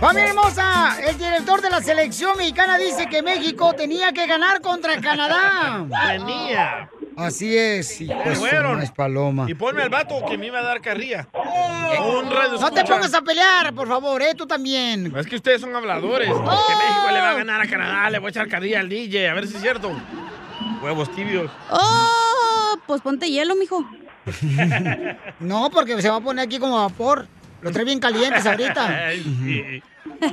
¡Familia hermosa! El director de la selección mexicana dice que México tenía que ganar contra Canadá. Tenía. Así es, hijo de su fueron. maíz paloma. Y ponme al vato que me iba a dar carrilla. Un radio No te pongas a pelear, por favor, ¿eh? Tú también. Es que ustedes son habladores. Que México le va a ganar a Canadá, le voy a echar carrilla al DJ, a ver si es cierto. Huevos tibios. ¡Oh! Pues ponte hielo, mijo. No, porque se va a poner aquí como vapor. Lo trae bien calientes ahorita. Sí.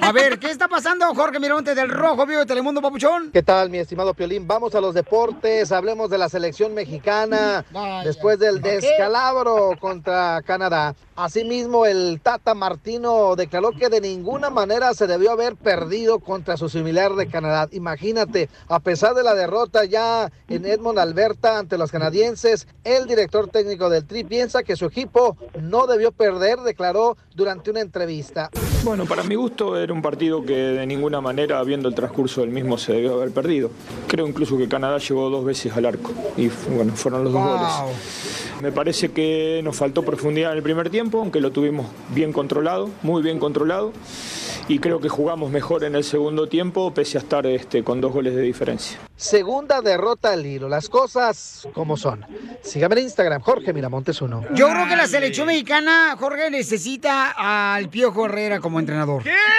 A ver, ¿qué está pasando, Jorge Mironte del Rojo Vivo de Telemundo, papuchón? ¿Qué tal, mi estimado Piolín? Vamos a los deportes, hablemos de la selección mexicana Vaya. después del descalabro contra Canadá. Asimismo, el Tata Martino declaró que de ninguna manera se debió haber perdido contra su similar de Canadá. Imagínate, a pesar de la derrota ya en Edmond, Alberta, ante los canadienses, el director técnico del Tri piensa que su equipo no debió perder, declaró durante una entrevista. Bueno, para mi gusto era un partido que de ninguna manera, viendo el transcurso del mismo, se debió haber perdido. Creo incluso que Canadá llegó dos veces al arco y bueno, fueron los dos Wow. goles. Me parece que nos faltó profundidad en el primer tiempo, aunque lo tuvimos bien controlado, muy bien controlado. Y creo que jugamos mejor en el segundo tiempo, pese a estar este, con dos goles de diferencia. Segunda derrota al hilo, las cosas como son. Sígame en Instagram, Jorge Miramontes uno. Yo creo que la selección mexicana, Jorge, necesita al Piojo Herrera como entrenador. ¿Qué?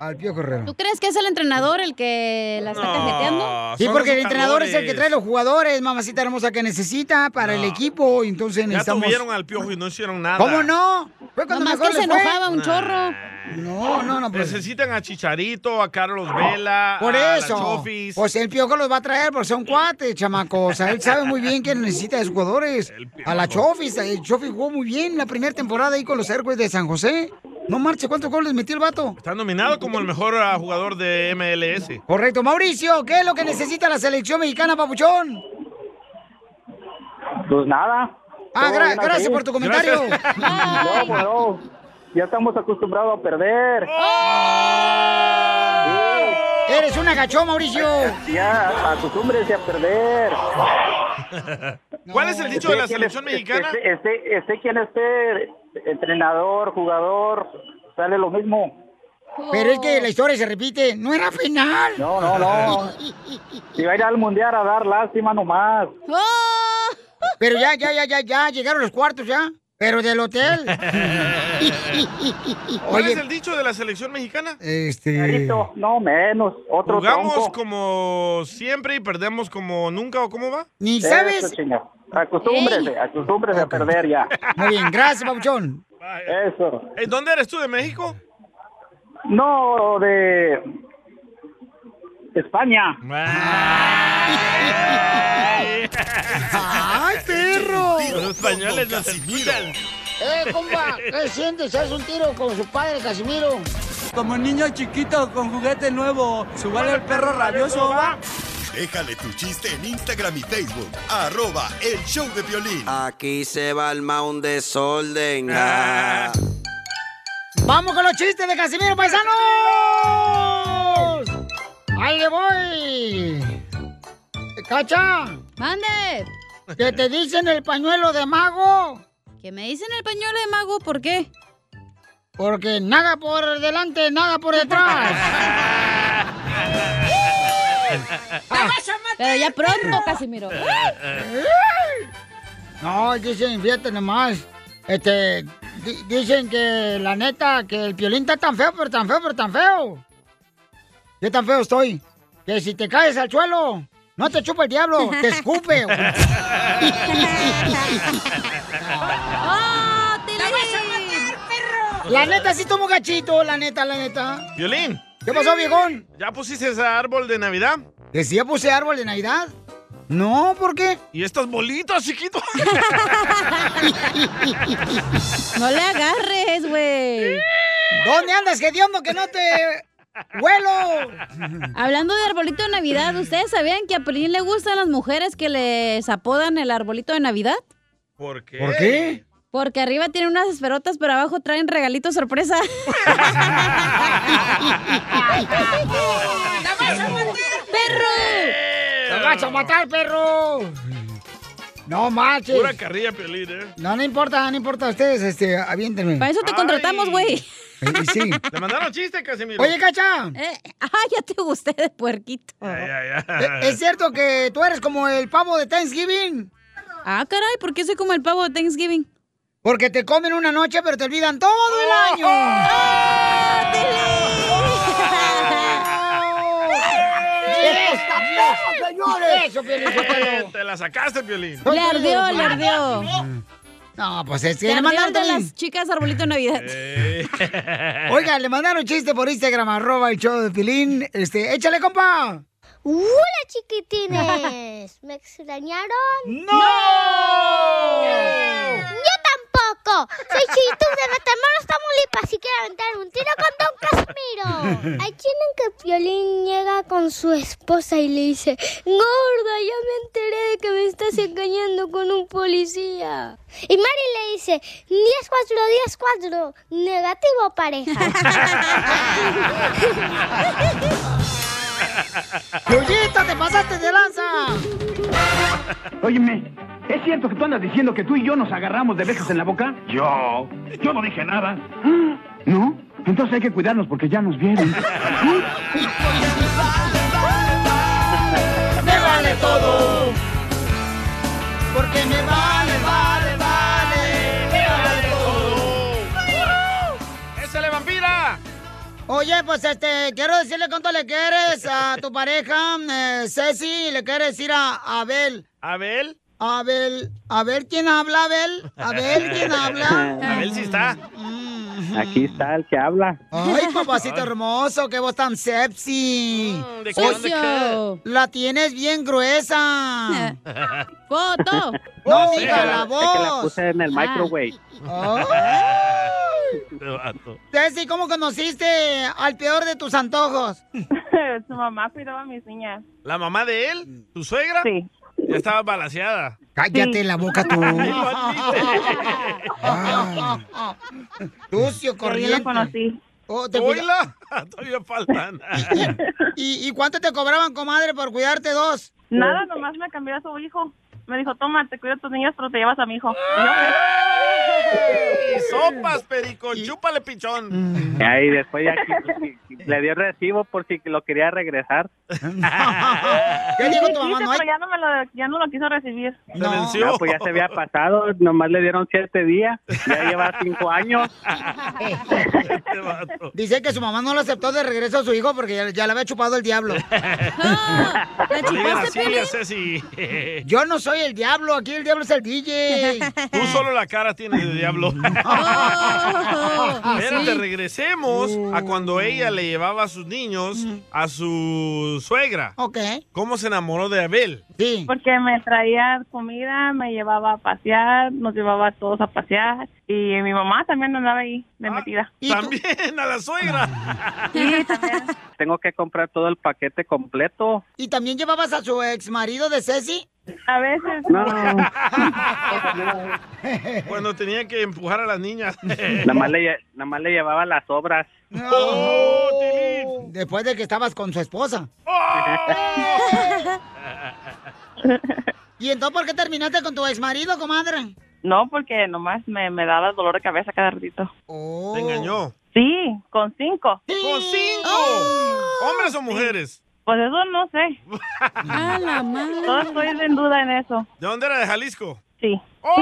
Al Piojo Herrera. ¿Tú crees que es el entrenador el que la está cajeteando? Sí, porque el entrenador es el que trae los jugadores, mamacita hermosa, que necesita para el equipo. Entonces Ya necesitamos. tuvieron al piojo y no hicieron nada. ¿Cómo no? Fue cuando Nomás mejor que se fue. enojaba un chorro. No, no, no. Pues, Necesitan a Chicharito, a Carlos Vela, por a la eso. Chofis. Pues el piojo los va a traer porque son cuates, chamacos. O sea, él sabe muy bien que necesita de sus jugadores. A la Chofis. El Chofis jugó muy bien la primera temporada ahí con los Hércules de San José. No marche, ¿cuántos goles metió el vato? Está nominado como el mejor ah, jugador de MLS. Correcto. Mauricio, ¿qué es lo que necesita la selección mexicana, papuchón? Pues nada. Ah, gra- gracias aquí. por tu comentario. No, bueno, ya estamos acostumbrados a perder. Eres un agachón, Mauricio. Ya acostúmbrense a perder. ¿Cuál es el dicho de la selección mexicana? Esté, esté, esté quien esté, entrenador, jugador, sale lo mismo. Pero es que la historia se repite. No era final. No, no, no. Si va a ir al mundial a dar lástima nomás. ¡Oh! Pero ya, ya, ya, ya, ya. Llegaron los cuartos ya. Pero del hotel. ¿Cuál es el dicho de la selección mexicana? este. No menos. Otro Jugamos tronco. como siempre y perdemos como nunca, ¿o cómo va? Ni Eso, sabes. Acostúmbrese, acostúmbrese a perder ya. Muy bien, gracias, papuchón. Eso. ¿Dónde eres tú, de México? No, de España. ¡Ay, perro! Los españoles nos escuchan. ¡Eh, compa! ¿Qué sientes? ¿Haz un tiro con su padre, Casimiro? Como niño chiquito con juguete nuevo, ¿subale el perro rabioso va? Déjale tu chiste en Instagram y Facebook. Arroba el show de violín. Aquí se va el un desorden. Ah. ¡Vamos con los chistes de Casimiro, paisanos! ¡Ahí le voy! ¡Cacha! ¡Mande! ¿Que te dicen el pañuelo de mago? ¿Que me dicen el pañuelo de mago? ¿Por qué? Porque nada por delante, nada por detrás. Pero ya pronto, Casimiro. No, dicen, fíjate nomás. Este, dicen que la neta, que el piolín está tan feo, pero tan feo, pero tan feo. ¿Qué tan feo estoy? Que si te caes al suelo, no te chupa el diablo, te escupe. ¡Oh, te la vas a matar, perro! La neta, sí tomo gachito, la neta, la neta. Violín. ¿Qué pasó, viejón? ¿Ya pusiste ese árbol de Navidad? ¿Que sí ya puse árbol de Navidad? No, ¿por qué? ¿Y estas bolitas, chiquito? No le agarres, güey. ¿Dónde andas, hediondo, que no te huelo? Hablando de arbolito de Navidad, ¿ustedes sabían que a Pelín le gustan las mujeres que les apodan el arbolito de Navidad? ¿Por qué? ¿Por qué? Porque arriba tiene unas esferotas, pero abajo traen regalitos sorpresa. ¡Perro! ¡Te vas a matar, perro! No manches. Pura carrilla, Piolín, ¿eh? No, no importa, no importa. Ustedes, este, aviéntenme. Para eso te contratamos, güey. Y sí. Le mandaron chiste, Casimiro. Oye, Cacha. Eh, ah, ya te gusté de puerquito. Ya, ya, ya. ¿e- ¿Es cierto que tú eres como el pavo de Thanksgiving? Ah, caray, ¿por qué soy como el pavo de Thanksgiving? Porque te comen una noche, pero te olvidan todo el año. ¡Ah, ¡Está señores! Eso, Piolín. Te la sacaste, Piolín. Le ardió, le ardió. No, pues es que Le mandaron de las chicas arbolito de Navidad. Eh. Oiga, le mandaron chiste por Instagram, arroba el show de Pilín. Este, échale, compa. ¡Hola, chiquitines! ¿Me extrañaron? ¡No! ¡Yo tampoco! Soy Chitu de Matamoros, Tamaulipas y quiero aventar un tiro con Don Casimiro. Hay quien en que Piolín llega con su esposa y le dice Gorda, ya me enteré de que me estás engañando con un policía. Y Mari le dice 10-4, 10-4, negativo pareja. ¡Chuyita, te pasaste de lanza! Óyeme, ¿es cierto que tú andas diciendo que tú y yo nos agarramos de besos en la boca? Yo, yo no dije nada. ¿No? Entonces hay que cuidarnos porque ya nos vieron. ¡Me vale todo! Porque me vale, vale, Oye, pues este, quiero decirle cuánto le quieres a tu pareja, eh, Ceci, le quieres decir a Abel. ¿Abel? Abel, a ver quién habla, Abel. A ver quién habla. Abel sí está. Aquí está el que habla. Ay, papacito hermoso, qué voz tan sexy. ¿de qué, dónde qué? La tienes bien gruesa. ¡Foto! No, Sí, diga es la que la voz. puse en el Ah. microwave. Este vato. Ceci, ¿cómo conociste al peor de tus antojos? Su mamá cuidaba a mis niñas. ¿La mamá de él? ¿Tu suegra? Sí. Ya estaba balaseada. Cállate la boca tú. Ah. Ahí corriente. lo conocí. Oh, te Oíla, todavía faltan. ¿Y, y cuánto te cobraban, comadre, por cuidarte dos? Nada, nomás me cambió a su hijo. Me dijo, toma, te cuido a tus niñas, pero te llevas a mi hijo. Y yo, Y sopas, perico, chúpale, pichón. Y ahí después ya qui- le dio recibo por si lo quería regresar. ¿Qué dijo tu mamá? No hay- pero ya no, me lo, ya no lo quiso recibir. No. No, pues ya se había pasado, nomás le dieron siete días, ya lleva cinco años. Este vato. Dice que su mamá no lo aceptó de regreso a su hijo porque ya, ya le había chupado el diablo. Ah, ¿La chupaste. Yo no soy el diablo, aquí el diablo es el DJ. Tú solo la cara tienes de diablo. Oh, Espérate, sí. regresemos a cuando ella le llevaba a sus niños a su suegra. Ok. ¿Cómo se enamoró de Abel? Sí. Porque me traía comida, me llevaba a pasear, nos llevaba a todos a pasear. Y mi mamá también andaba ahí de metida. ¿Y tú? También a la suegra. Sí, también. Tengo que comprar todo el paquete completo. ¿Y también llevabas a su ex marido de Ceci? A veces. No, Cuando tenía que empujar a las niñas. nada más le, lle- nada más le llevaba las obras. ¡Oh, Tilín! Después de que estabas con su esposa. ¿Y entonces por qué terminaste con tu ex marido, comadre? No, porque nomás me, me daba dolor de cabeza cada ratito. Oh. Te engañó. Sí, con cinco. ¡Con cinco! Oh. ¿Hombres o mujeres? Pues eso no sé. A la madre. Todo estoy en duda en eso. ¿De dónde era? ¿De Jalisco? Sí. ¡Oh!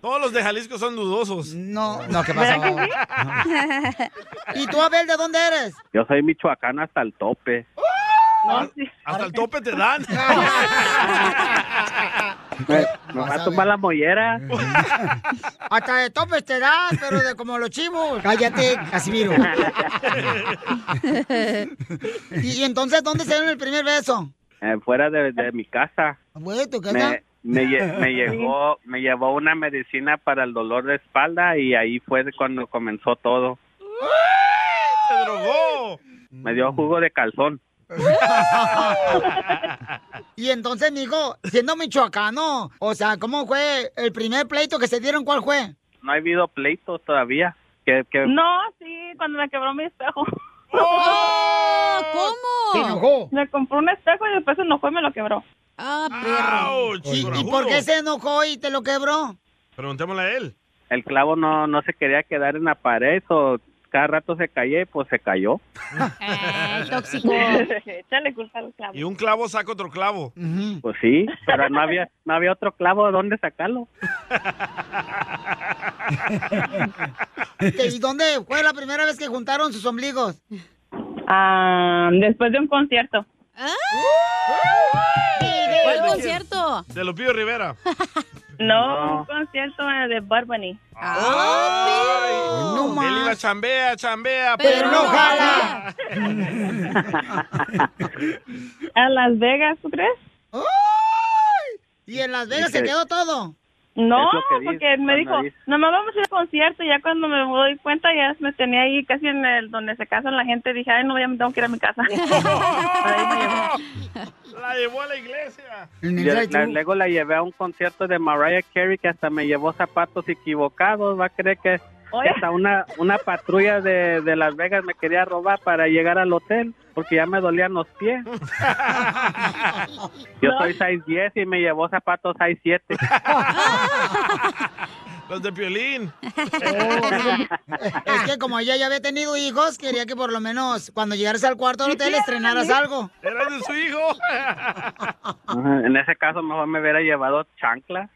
Todos los de Jalisco son dudosos. No, no, ¿qué pasó? ¿Verdad que ¿Y tú, Abel, de dónde eres? Yo soy michoacán hasta el tope. No, sí. Hasta el tope te dan. Me, me va Vas a tomar la mollera. Hasta de topes te dan, pero de como los chivos. Cállate, Casimiro. ¿Y, y entonces dónde se dieron el primer beso? eh, fuera de, de mi casa. Güey, ¿tu casa? Me, me, lle- me llevó, me llevó una medicina para el dolor de espalda y ahí fue cuando comenzó todo. ¡Te drogó! Me dio jugo de calzón. Y entonces, mijo, siendo michoacano, o sea, ¿cómo fue el primer pleito que se dieron? ¿Cuál fue? No ha habido pleito todavía. Que, que No, sí, cuando me quebró mi espejo. Oh, ¿Se ¿Cómo? enojó? Me compró un espejo y después se enojó y me lo quebró. Ah, Ouch, ¿Y, y por qué se enojó y te lo quebró? Preguntémosle a él. El clavo no, no se quería quedar en la pared, o cada rato se caía y pues se cayó. Eh, tóxico. Échale culpa al clavo. Y un clavo saca otro clavo. Pues sí, pero no había, no había otro clavo donde sacarlo. ¿Y dónde fue la primera vez que juntaron sus ombligos? Ah, después de un concierto. ¿Cuál concierto? De Lupillo Rivera. No, un concierto de Bad Bunny. Ay, Él iba chambea, chambea, Pero no jala. ¿A Las Vegas, tú crees? ¿Y en Las Vegas se quedó todo? No, porque me dijo, dice. nomás vamos a ir al concierto. Y ya cuando me doy cuenta, ya me tenía ahí casi en el donde se casan la gente. Dije, ay, no, ya me tengo que ir a mi casa. La llevó a la iglesia. Yo la- luego la llevé a un concierto de Mariah Carey que hasta me llevó zapatos equivocados. Va a creer que, que hasta una, una patrulla de, de Las Vegas me quería robar para llegar al hotel porque ya me dolían los pies. Yo soy 6'10 y me llevó zapatos 6'7. Los de Piolín. Es que como ella ya había tenido hijos, quería que por lo menos cuando llegaras al cuarto del hotel estrenaras algo. Era de su hijo. En ese caso mejor me hubiera llevado chanclas.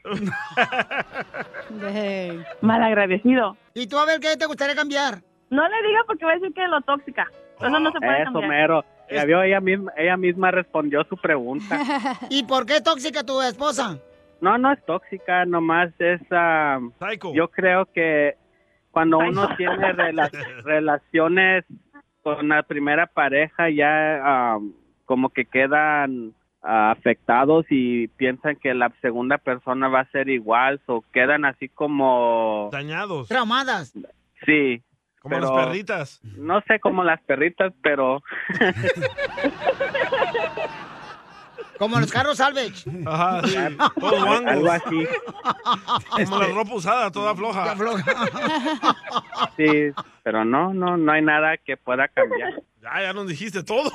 Mal agradecido. ¿Y tú a ver qué te gustaría cambiar? No le diga porque va a decir que es lo tóxica. Eso no se puede Eso cambiar. mero. Ya vio, ella misma, ella misma respondió su pregunta. ¿Y por qué tóxica tu esposa? No, no es tóxica, nomás es... ah, yo creo que cuando uno Psycho. tiene rela- relaciones con la primera pareja ya ah, como que quedan ah, afectados y piensan que la segunda persona va a ser igual o quedan así como... Dañados. Traumadas. Sí. Como pero- las perritas. No sé, como las perritas, pero... Como los carros salvage. Ajá, sí. Algo así. Como la ropa usada, toda floja. Sí, pero no, no, no hay nada que pueda cambiar. Ya, ya nos dijiste todo.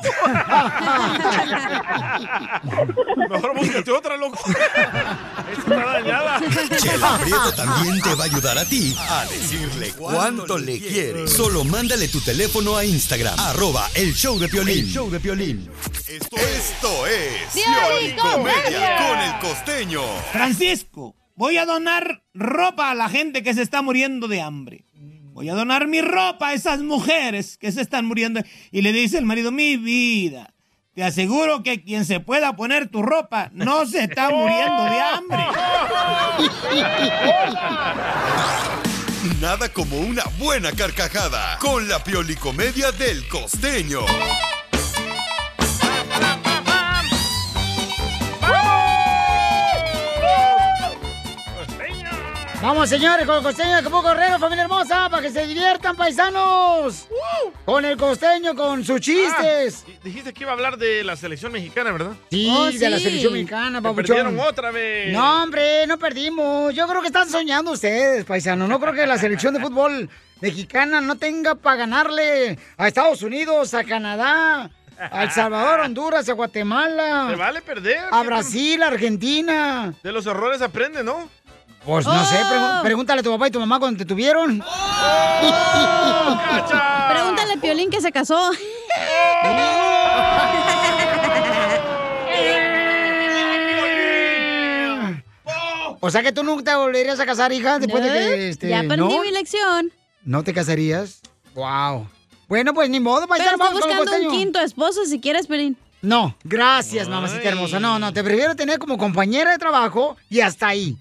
Mejor búscate otra, loco. Esta está dañada. Chela Prieto también te va a ayudar a ti a decirle cuánto le quiere. Solo mándale tu teléfono a Instagram, arroba el show de Piolín. El show de Piolín. Esto, esto es Piolín Comedia. con el costeño. Francisco, voy a donar ropa a la gente que se está muriendo de hambre. Voy a donar mi ropa a esas mujeres que se están muriendo. Y le dice el marido, mi vida, te aseguro que quien se pueda poner tu ropa no se está muriendo de hambre. Nada como una buena carcajada con la piolicomedia del costeño. Vamos, señores, con el costeño de Acapulco Correo, familia hermosa, para que se diviertan, paisanos. Con el costeño, con sus chistes. Ah, dijiste que iba a hablar de la selección mexicana, ¿verdad? Sí, de la selección mexicana, papuchón. perdieron otra vez. No, hombre, no perdimos. Yo creo que están soñando ustedes, paisanos. No creo que la selección de fútbol mexicana no tenga para ganarle a Estados Unidos, a Canadá, a El Salvador, Honduras, a Guatemala. Te vale perder. A Brasil, a Argentina. De los errores aprende, ¿no? Pues no sé, Oh. pregúntale a tu papá y tu mamá cuando te tuvieron. Pregúntale a Piolín que se casó. O sea que tú nunca te volverías a casar, hija, después de que este, ya ¿no? mi lección. ¿No te casarías? Wow. Bueno, pues ni modo, Pero paisano, estoy vamos con el buscando un quinto esposo si quieres, Piolín. No, gracias, mamacita hermosa. No, no, te prefiero tener como compañera de trabajo y hasta ahí.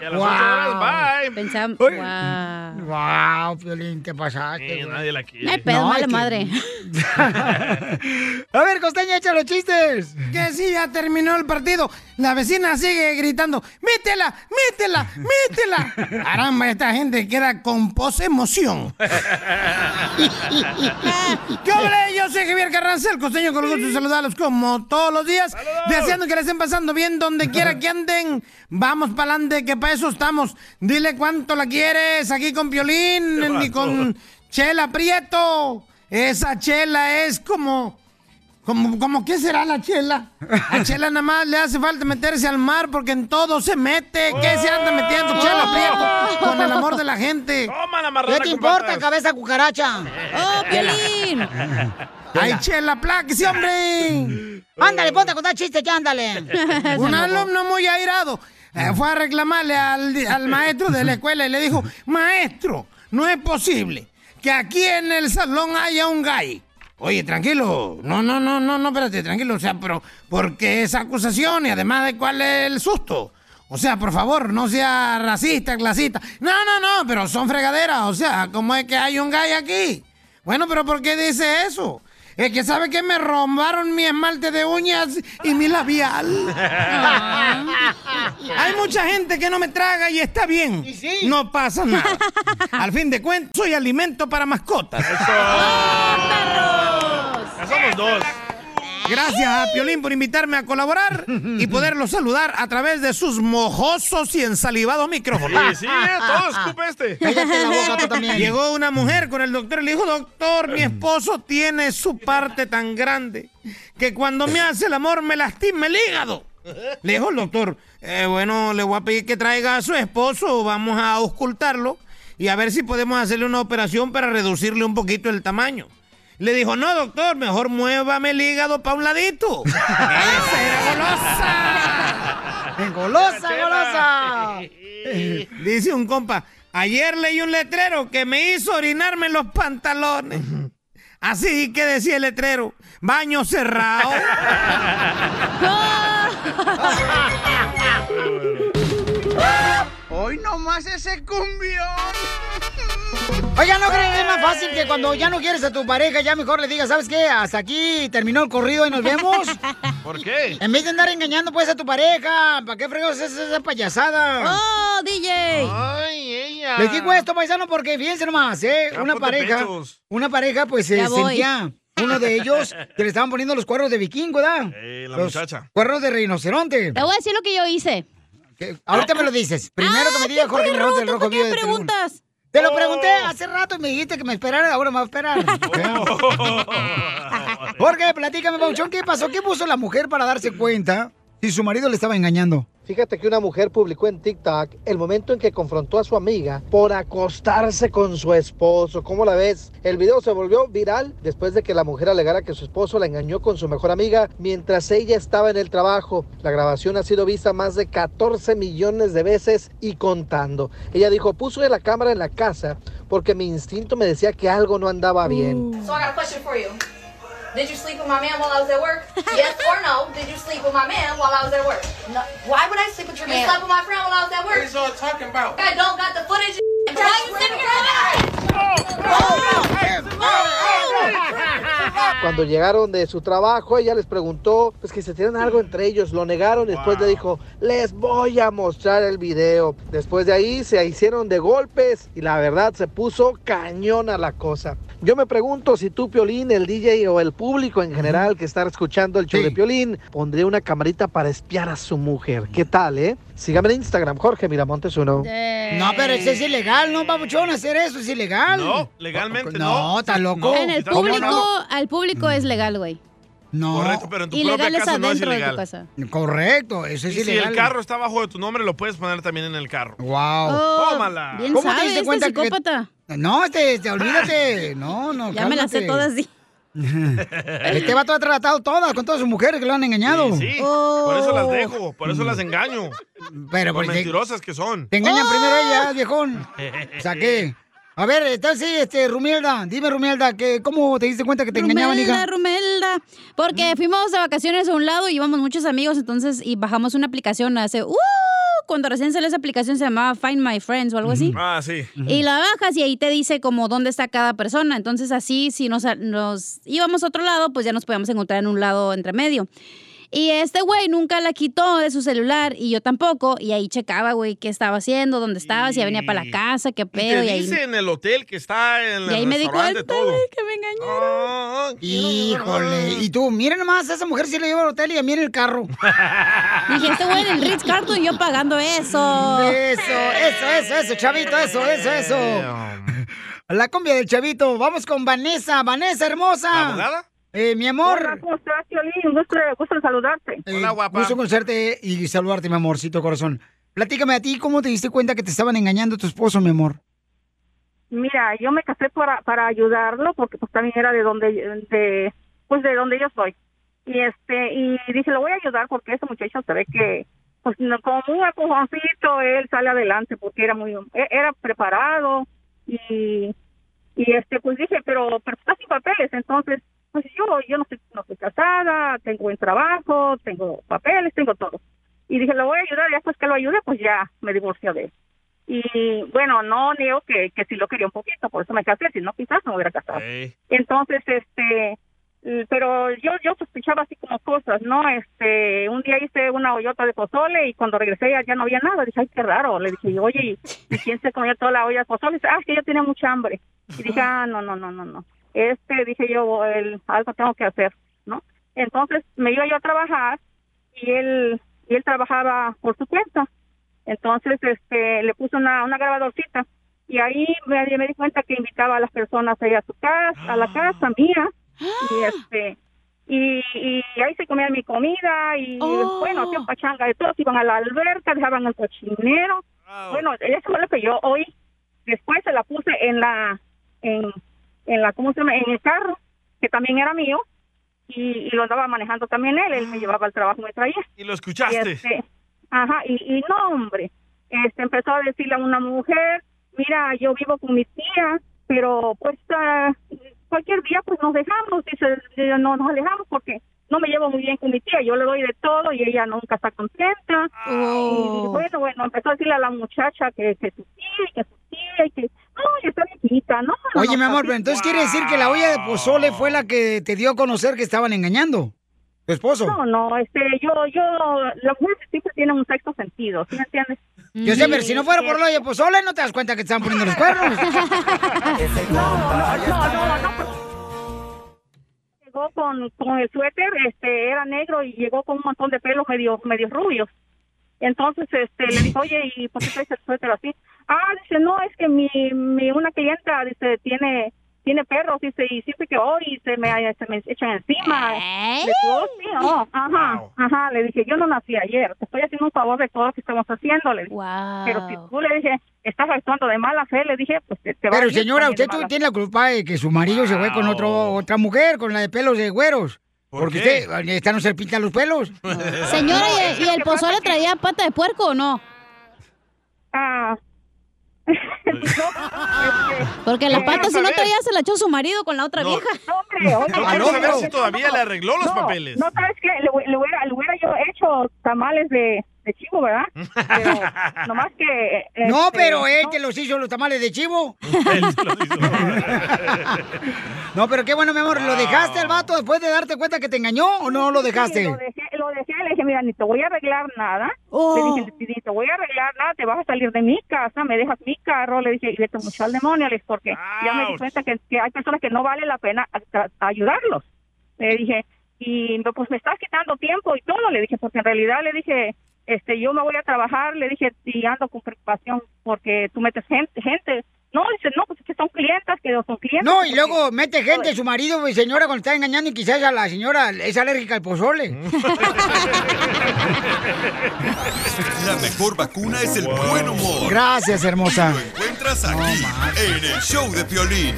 Y a Pensamos, wow. Piolín, te pasaste. Eh, nadie la quiere. No hay pedo, que- madre. A ver, costeña, echa los chistes. Que sí, ya terminó el partido. La vecina sigue gritando, ¡métela, métela, métela! Caramba, esta gente queda con pose emoción. ¿Qué hombre? Yo soy Javier Carranza, el costeño con el gusto de saludarlos como todos los días, deseando que la estén pasando bien donde quiera que anden. Vamos para adelante, que para eso estamos. Dile cuánto la quieres aquí con Piolín y con Chela Prieto. Esa chela es como ¿Cómo, cómo qué será la chela? A chela nada más le hace falta meterse al mar porque en todo se mete. ¿Qué se anda metiendo chela prieto con el amor de la gente? Toma la marrana ¿Qué te importa, patas. cabeza cucaracha? ¡Oh, Piolín! ¡Ay, chela, pláquese, hombre! Ándale, ponte a contar chistes, ya ándale. Un alumno muy airado eh, fue a reclamarle al, al maestro de la escuela y le dijo, maestro, no es posible que aquí en el salón haya un gay. Oye, tranquilo, no, no, no, no, no, espérate, tranquilo, o sea, pero ¿por qué esa acusación y además de cuál es el susto? O sea, por favor, no sea racista, clasista. No, no, no, pero son fregaderas, o sea, ¿cómo es que hay un gay aquí? Bueno, pero ¿por qué dice eso? Es que sabe que me robaron mi esmalte de uñas y mi labial. Hay mucha gente que no me traga y está bien. No pasa nada. Al fin de cuentas, soy alimento para mascotas. Ya somos dos. Gracias a Piolín por invitarme a colaborar y poderlo saludar a través de sus mojosos y ensalivados micrófonos. Sí, sí, eh, todo escupe este. Cállate la boca tú también. Llegó una mujer con el doctor y le dijo, doctor, mi esposo tiene su parte tan grande que cuando me hace el amor me lastima el hígado. Le dijo el doctor, "Eh, bueno, le voy a pedir que traiga a su esposo, vamos a auscultarlo y a ver si podemos hacerle una operación para reducirle un poquito el tamaño. Le dijo, no, doctor, mejor muévame el hígado para un ladito. Esa era golosa. ¡Golosa, golosa! Dice un compa, ayer leí un letrero que me hizo orinarme en los pantalones. Así que decía el letrero, baño cerrado. Hoy nomás ese cumbión. Oiga, ¿no creen que es más fácil que cuando ya no quieres a tu pareja, ya mejor le digas, ¿sabes qué? Hasta aquí terminó el corrido y nos vemos? ¿Por qué? En vez de andar engañando pues a tu pareja, ¿para qué fregados es esa payasada? ¡Oh, DJ! Ay, ella. Les digo esto, paisano, porque fíjense nomás, ¿eh? Ya, Una pareja, pechos. una pareja, pues se voy. sentía uno de ellos que le estaban poniendo los cuernos de vikingo, ¿verdad? Eh, la los muchacha. cuernos de rinoceronte. Te voy a decir lo que yo hice. Que- Ahorita me lo dices. Primero que me diga Jorge Miramontes del Rojo ¿Por Vivo qué preguntas? Te lo pregunté hace rato y me dijiste que me esperara, ahora me va a esperar. Jorge, platícame, Bauchón, ¿qué pasó? ¿Qué puso la mujer para darse cuenta si su marido le estaba engañando? Fíjate que una mujer publicó en TikTok el momento en que confrontó a su amiga por acostarse con su esposo. ¿Cómo la ves? El video se volvió viral después de que la mujer alegara que su esposo la engañó con su mejor amiga mientras ella estaba en el trabajo. La grabación ha sido vista más de 14 millones de veces y contando. Ella dijo, puse la cámara en la casa porque mi instinto me decía que algo no andaba bien. So I got a question for you. Did you sleep with my man while I was at work? yes or no? Did you sleep with my man while I was at work? No. Why would I sleep with your man? You slept with my friend while I was at work. What is all talking about? I don't got the footage. Why you sitting Cuando llegaron de su trabajo, ella les preguntó pues que se tienen algo entre ellos. Lo negaron y después le dijo, les voy a mostrar el video. Después de ahí se hicieron de golpes y la verdad se puso cañona la cosa. Yo me pregunto si tú, Piolín, el DJ o el público en general que está escuchando el show de Piolín, pondría una camarita para espiar a su mujer. ¿Qué tal, eh? Sígame en Instagram, Jorge Miramontes uno. No, pero eso es ilegal, ¿no, papuchón? Hacer eso es ilegal. No, legalmente no. No, está loco. En el ¿Cómo público, no? al público es legal, güey. No. Correcto, pero en tu Ilegal propia es casa no es adentro de tu ilegal. casa. Correcto, eso es Y si ilegal. el carro está bajo de tu nombre, lo puedes poner también en el carro. Wow. Oh, Tómala. bien ¿Cómo sabe, te diste este cuenta que- psicópata. No, este, este, olvídate. No, no, Ya me las sé todas, sí. Este vato ha tratado todas con todas sus mujeres que lo han engañado. Sí, Oh. por eso las dejo, por eso las engaño. Pero Por pues, mentirosas que son. te engañan primero ellas, viejón. O sea, ¿qué? A ver, entonces, sí, este, Rumielda, dime, Rumielda, que, ¿cómo te diste cuenta que te engañaban, Rumelda, hija? Rumelda. Porque fuimos de vacaciones a un lado y íbamos muchos amigos, entonces, y bajamos una aplicación hace, ¡uh! Cuando recién salió esa aplicación se llamaba Find My Friends o algo así. Ah, sí. Y la bajas y ahí te dice como dónde está cada persona. Entonces así, si nos, nos íbamos a otro lado, pues ya nos podíamos encontrar en un lado entre medio. Y este güey nunca la quitó de su celular y yo tampoco. Y ahí checaba, güey, qué estaba haciendo, dónde estaba, si ya venía para la casa, qué Y pedo. te Y, ahí, dice en el hotel que está en el y ahí me di restaurante cuenta, todo. que me engañaron. Híjole, y tú, miren nomás, esa mujer sí le lleva al hotel y a mí en el carro. Dije, este güey en el Ritz Carlton y yo pagando eso. Eso, eso, eso, eso, chavito, eso, eso, eso. La cumbia del chavito. Vamos con Vanessa. Vanessa, hermosa. ¿La abogada? Eh, mi amor. Hola, ¿cómo estás, Piolín? Gusto, gusto saludarte. Eh, Gusto conocerte y saludarte, mi amorcito corazón. Platícame a ti, ¿cómo te diste cuenta que te estaban engañando tu esposo, mi amor? Mira, yo me casé para, para ayudarlo porque pues también era de donde, de, pues de donde yo soy. Y este, y dije, lo voy a ayudar porque ese muchacho se ve que, pues no- como un acojoncito, él sale adelante porque era muy, e- era preparado y, y este, pues dije, pero, pero está sin papeles, entonces, pues yo, yo no estoy, no estoy casada, tengo buen trabajo, tengo papeles, tengo todo. Y dije, lo voy a ayudar, ya pues que lo ayude, pues ya me divorcio de él. Y bueno, no niego que, que sí lo quería un poquito, por eso me casé, si no quizás no me hubiera casado. Entonces, este, pero yo yo sospechaba así como cosas, ¿no? Este, un día hice una hoyota de pozole y cuando regresé ya, ya no había nada. Dije, ay, qué raro. Le dije, oye, ¿y, y quién se comió toda la olla de pozole? Dice, ah, es que yo tenía mucha hambre. Y dije, ah, no, no, no, no, no. Este, dije yo, el, algo tengo que hacer, ¿no? Entonces me iba yo a trabajar y él, y él trabajaba por su cuenta. Entonces, este, le puse una, una grabadorcita y ahí me, me di cuenta que invitaba a las personas ahí a su casa, a la casa mía, y este, y, y ahí se comía mi comida y bueno, hacían pachanga de todos, iban a la alberca, dejaban el cochinero. Bueno, eso fue lo que yo oí. Después se la puse en la, en, en la, ¿cómo se llama? En el carro, que también era mío, y, y lo andaba manejando también él, él me llevaba al trabajo, me traía. Y lo escuchaste. Y este, ajá, y, y no, hombre, este empezó a decirle a una mujer, mira, yo vivo con mi tía, pero pues ah, cualquier día pues nos dejamos, dice, no nos alejamos porque no me llevo muy bien con mi tía, yo le doy de todo y ella nunca está contenta. Y bueno, bueno, empezó a decirle a la muchacha que, que su tía y que su tía y que, no, está no. no, Oye, no, mi amor, pero entonces quiere decir que la olla de pozole fue la que te dio a conocer que estaban engañando. ¿Tu esposo? No, no, este, yo, yo, las mujeres siempre tienen un sexto sentido, ¿sí me entiendes? Yo sé, pero si no fuera por la olla de pozole, no te das cuenta que te están poniendo los cuernos. Llegó con, con el suéter, este, era negro y llegó con un montón de pelos medio, medio rubios. Entonces, este, le dijo, oye, ¿y por qué traes el suéter así? Ah, dice, no, es que mi, mi una clienta, dice, tiene, tiene perros, dice, y siempre que hoy se me, se me echan encima. Le digo, "Oh, sí, oh, ajá, ajá, le dije, yo no nací ayer, te estoy haciendo un favor de todo lo que estamos haciendo, le dije. Pero si tú le dije, estás actuando de mala fe, le dije, pues te, te va a Pero señora, usted tú tiene la culpa de que su marido se fue con otro, otra mujer, con la de pelos de güeros. Porque qué? usted, esta no se pinta los pelos. Señora, ¿y, y el pozole traía pata de puerco o no? Ah. Porque la No, pata, quiero si no traía, se la echó su marido con la otra No. vieja. Hombre, oye, Yo quiero saber si todavía le arregló los No, papeles. No, ¿sabes qué? Le, le hubiera, le hubiera yo hecho tamales de, de chivo, ¿verdad? Pero nomás que... No, este, pero él no. que los hizo los tamales de chivo. no, pero qué bueno, mi amor. ¿Lo dejaste al vato después de darte cuenta que te engañó o no lo Sí, dejaste? lo dejé, lo dejé, le dije, mira, ni te voy a arreglar nada. Oh. Le dije, ni te voy a arreglar nada, te vas a salir de mi casa, me dejas mi carro. Le dije, y vete mucho al demonio, le dije, porque ya me di cuenta que, que hay personas que no vale la pena a- a- ayudarlos. Le dije, y no, pues me estás quitando tiempo y todo, le dije, porque en realidad le dije, este, yo me voy a trabajar, le dije, y ando con preocupación porque tú metes gente, gente. No, dice, no, pues es que son clientas, que son clientes. No, y luego mete gente, su marido, mi señora, cuando está engañando y quizás a la señora es alérgica al pozole. La mejor vacuna es el buen humor. Gracias, hermosa. Lo encuentras aquí, en el show de Piolín.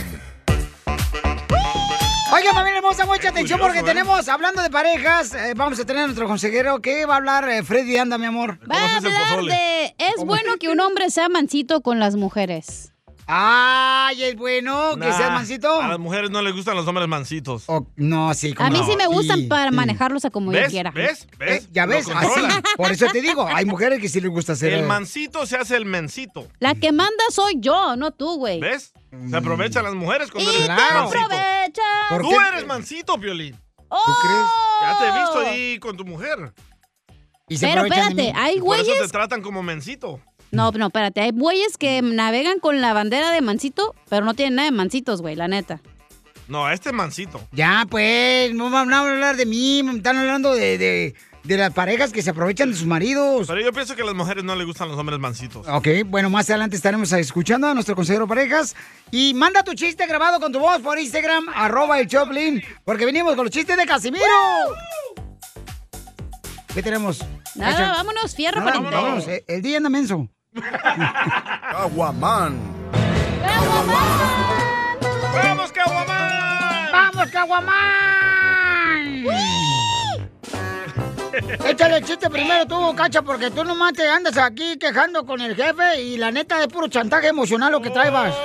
Oiga, familia hermosa, mucha atención porque ¿eh? tenemos, hablando de parejas, eh, vamos a tener a nuestro consejero que va a hablar eh, Freddy Anda, mi amor. Va a hablar de... Es bueno que un hombre sea mansito con las mujeres. Ay, es bueno que Nah, seas mansito. A las mujeres no les gustan los hombres mansitos. no, sí, A mí sí me gustan para manejarlos a como yo quiera. ¿Ves? ¿Ves? Eh, ya ves, así. Por eso te digo, hay mujeres que sí les gusta hacer. El mansito se hace el mencito. La que manda soy yo, no tú, güey. ¿Ves? Se aprovechan las mujeres cuando Y eres te mansito. Tú eres mansito, Piolín. ¿Tú crees? Ya te he visto ahí con tu mujer. Y se Pero espérate, mí. hay Y Por eso güeyes- te tratan como mencito. No, no, espérate. Hay bueyes que navegan con la bandera de mansito, pero no tienen nada de mansitos, güey, la neta. No, este es mansito. Ya, pues, no van a hablar de mí, me están hablando de, de, de las parejas que se aprovechan de sus maridos. Pero yo pienso que a las mujeres no les gustan los hombres mancitos. Ok, bueno, más adelante estaremos escuchando a nuestro consejero parejas. Y manda tu chiste grabado con tu voz por Instagram, arroba el Choplin, porque venimos con los chistes de Casimiro. ¿Qué tenemos? Nada, Cacha? vámonos, fierro, Nada, pariente. vámonos, eh, El día anda menso. Caguaman. ¡Vamos, Caguamán! ¡Vamos, Caguamán! Échale el chiste primero tú, Cacha, porque tú nomás te andas aquí quejando con el jefe y la neta es puro chantaje emocional lo que traebas.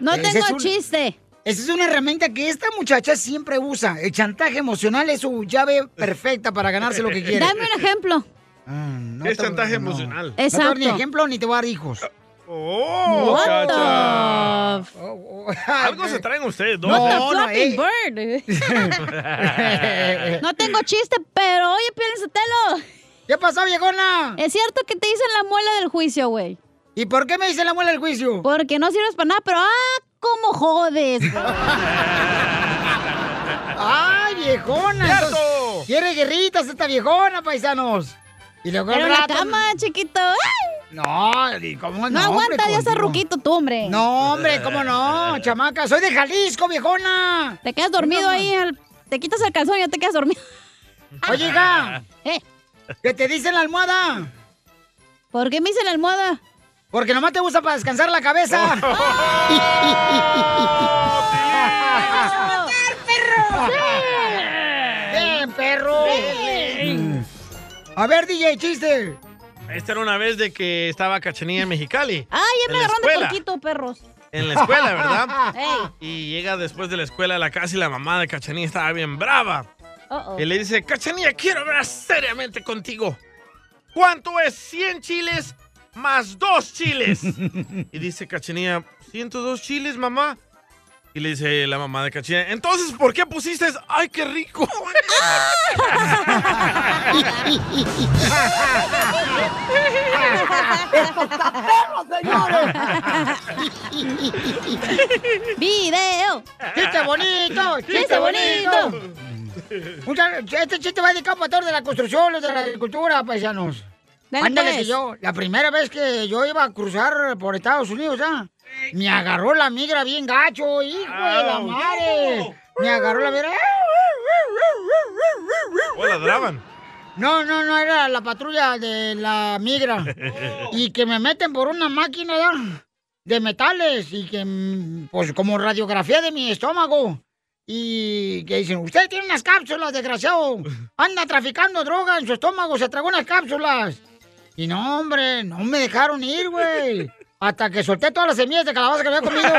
No tengo es un- chiste. Esa es una herramienta que esta muchacha siempre usa. El chantaje emocional es su llave perfecta para ganarse lo que quiere. Dame un ejemplo. no es chantaje no. emocional. No te voy a dar ni Exacto. ejemplo ni te voy a dar hijos. ¡Oh, What Cacha! the Algo se traen ustedes dos. No, no, Flapping eh. Bird. no tengo chiste, pero oye, Piolín Sotelo. ¿Qué pasó, viejona? Es cierto que te dicen la muela del juicio, güey. ¿Y por qué me dicen la muela del juicio? Porque no sirves para nada, pero ¡ah! ¿Cómo jodes? güey? ¡Ay, viejona! ¡Cierto! Entonces, quiere guerritas esta viejona, paisanos. Y luego Pero en la cama, chiquito. ¡ay! No, ¿y ¿cómo no? No, aguanta, hombre, ya está contigo. ruquito tú, hombre. No, hombre, ¿cómo no, chamaca? Soy de Jalisco, viejona. Te quedas dormido ahí, te quitas el calzón y ya te quedas dormido. Oye, hija, Eh, ¿qué te dice la almohada? ¿Por qué me hice la almohada? Porque nomás te usa para descansar la cabeza. ¡Bien, perro! A ver, DJ, chiste. Esta era una vez de que estaba Cachanilla en Mexicali. Ay, ya En me la agarraron de porquito, perros. En la escuela, ¿verdad? Y llega después de la escuela a la casa y la mamá de Cachanilla estaba bien brava. Uh-oh. Y le dice, Cachanilla, quiero hablar seriamente contigo. ¿Cuánto es 100 chiles más 2 chiles? Y dice Cachanilla, 102 chiles, mamá. Y le dice la mamá de Cachanilla, entonces, ¿por qué pusiste? ¡Ay, qué rico! ¡Video! ¡Chiste bonito! ¡Chiste ¡Chiste bonito! este chiste va para todos de la construcción, los de la agricultura, paisanos. Dale, Ándale, pues. que yo, la primera vez que yo iba a cruzar por Estados Unidos, ¿ah? Me agarró la migra bien gacho, hijo de la madre. Me agarró la migra. ¿O ladraban? No, no, no, era la patrulla de la migra. Y que me meten por una máquina de metales y que, pues, como radiografía de mi estómago. Y que dicen, usted tiene unas cápsulas, desgraciado. Anda traficando droga en su estómago, se tragó unas cápsulas. Y no, hombre, no me dejaron ir, güey. Hasta que solté todas las semillas de calabaza que había comido.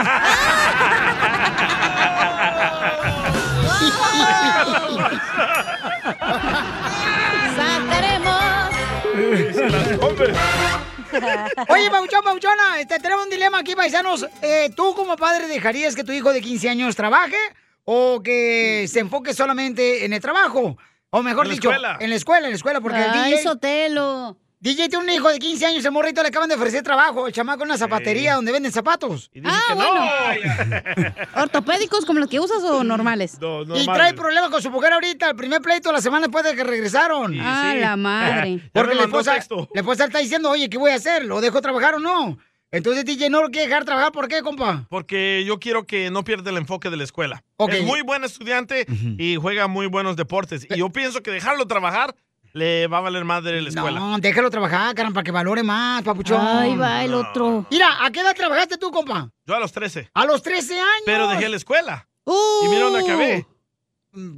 Oye, Pauchón, Pauchona, este, tenemos un dilema aquí, paisanos. Eh, ¿Tú como padre dejarías que tu hijo de 15 años trabaje o que se enfoque solamente en el trabajo? O mejor En la dicho, escuela. en la escuela, en la escuela, porque el Ay, DJ, Sotelo. DJ tiene un hijo de 15 años, el morrito le acaban de ofrecer trabajo, el chamaco en una zapatería donde venden zapatos. Y dice Ah, que bueno. ¿Ortopédicos como los que usas o normales? no. No, Y trae problemas con su mujer ahorita, el primer pleito de la semana después de que regresaron. Sí, Ah, sí. la madre. Porque la esposa, la esposa está diciendo, oye, ¿qué voy a hacer? ¿Lo dejo trabajar o no? Entonces DJ no lo quiere dejar trabajar, ¿por qué, compa? Porque yo quiero que no pierda el enfoque de la escuela. Ok. Es muy buen estudiante y juega muy buenos deportes. Y yo pienso que dejarlo trabajar le va a valer madre la escuela. No, déjalo trabajar, caramba, para que valore más, papuchón. Ay, va el otro. Mira, ¿a qué edad trabajaste tú, compa? Yo a los 13. A los 13 años. Pero dejé la escuela. Uh. Y mira dónde acabé.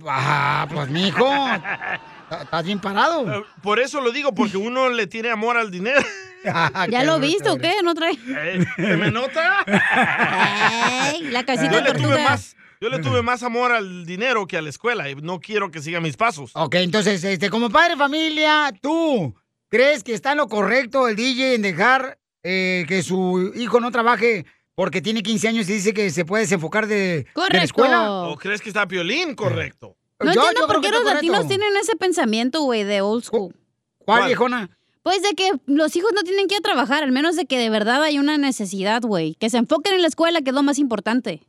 Ah, pues, mijo. Estás bien parado. Eh, Por eso lo digo, porque uno le tiene amor al dinero. ¿Ya lo viste o qué? ¿No trae? Eh, ¿Se me nota? Ay, la casita de le, tuve tortuga. más, yo le tuve más amor al dinero que a la escuela y no quiero que siga mis pasos. Ok, entonces, este, como padre de familia, ¿tú crees que está en lo correcto el DJ en dejar eh, que su hijo no trabaje porque tiene 15 años y dice que se puede desenfocar de, de la Correcto. escuela? ¿O crees que está Piolín? Correcto. No Yo- entiendo yo por qué los correcto. latinos tienen ese pensamiento, güey, de old school. ¿Cuál, ¿Cuál? viejona? Pues de que los hijos no tienen que ir a trabajar, al menos de que de verdad hay una necesidad, güey. Que se enfoquen en la escuela, que es lo más importante.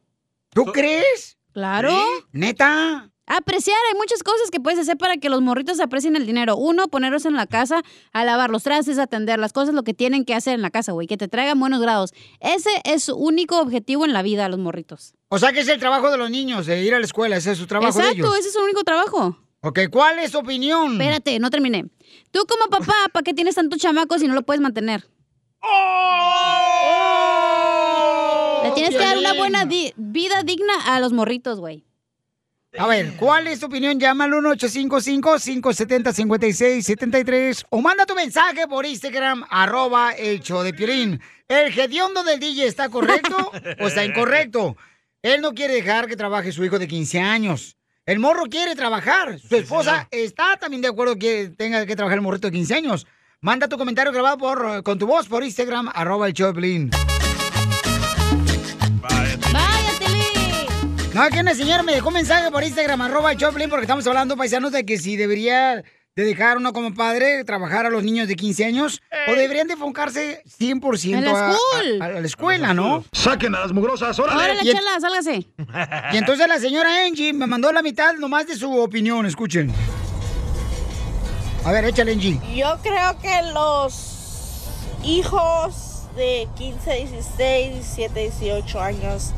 ¿Tú crees? Claro. ¿Sí? ¿Neta? Apreciar, hay muchas cosas que puedes hacer para que los morritos aprecien el dinero. Uno, ponerlos en la casa a lavar los trastes, a atender las cosas, lo que tienen que hacer en la casa, güey, que te traigan buenos grados. Ese es su único objetivo en la vida, los morritos. O sea que es el trabajo de los niños, de ir a la escuela, ese es su trabajo de Exacto, ellos. ese es su único trabajo. Ok, ¿cuál es tu opinión? Espérate, no terminé. Tú como papá, ¿para qué tienes tantos chamacos si no lo puedes mantener? Le tienes que dar una buena di- vida digna a los morritos, güey. A ver, ¿cuál es tu opinión? Llama al 1-855-570-5673 o manda tu mensaje por Instagram, arroba el show de Piolín. ¿El hediondo del DJ está correcto o está incorrecto? Él no quiere dejar que trabaje su hijo de 15 años. El morro quiere trabajar. Su esposa está también de acuerdo que tenga que trabajar el morrito de 15 años. Manda tu comentario grabado por, con tu voz por Instagram, arroba el show de Piolín. No, que una señora me dejó un mensaje por Instagram, arroba Choplin, porque estamos hablando, paisanos, de que si debería de dejar uno como padre trabajar a los niños de 15 años o deberían de enfocarse 100% En la a- school. a, a la escuela, ¿no? Saquen a las mugrosas, Órale, Y, en- chela, sálgase. y entonces la señora Angie me mandó la mitad nomás de su opinión, escuchen. A ver, échale, Angie. Yo creo que los hijos de 15, 16, 17, 18 años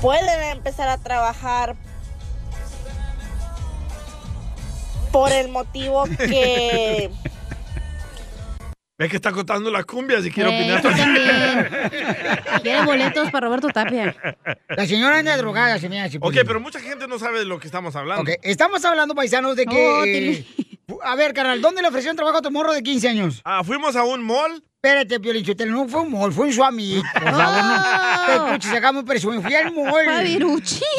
pueden empezar a trabajar por el motivo que Ve que está contando las cumbias y quiero Eh, opinar. Quiere boletos para Roberto Tapia. La señora anda drogada, se me hace. Ok, pero mucha gente no sabe de lo que estamos hablando. Ok, estamos hablando, paisanos, de Oh, que... eh, a ver, carnal, ¿dónde le ofrecieron trabajo a tu morro de 15 años? Ah, fuimos a un mall. Espérate, Piolín, Sotelo, no fue un mall, fue un Suami. Por favor, no. Te escuches, sacamos presumido. Fui al mall.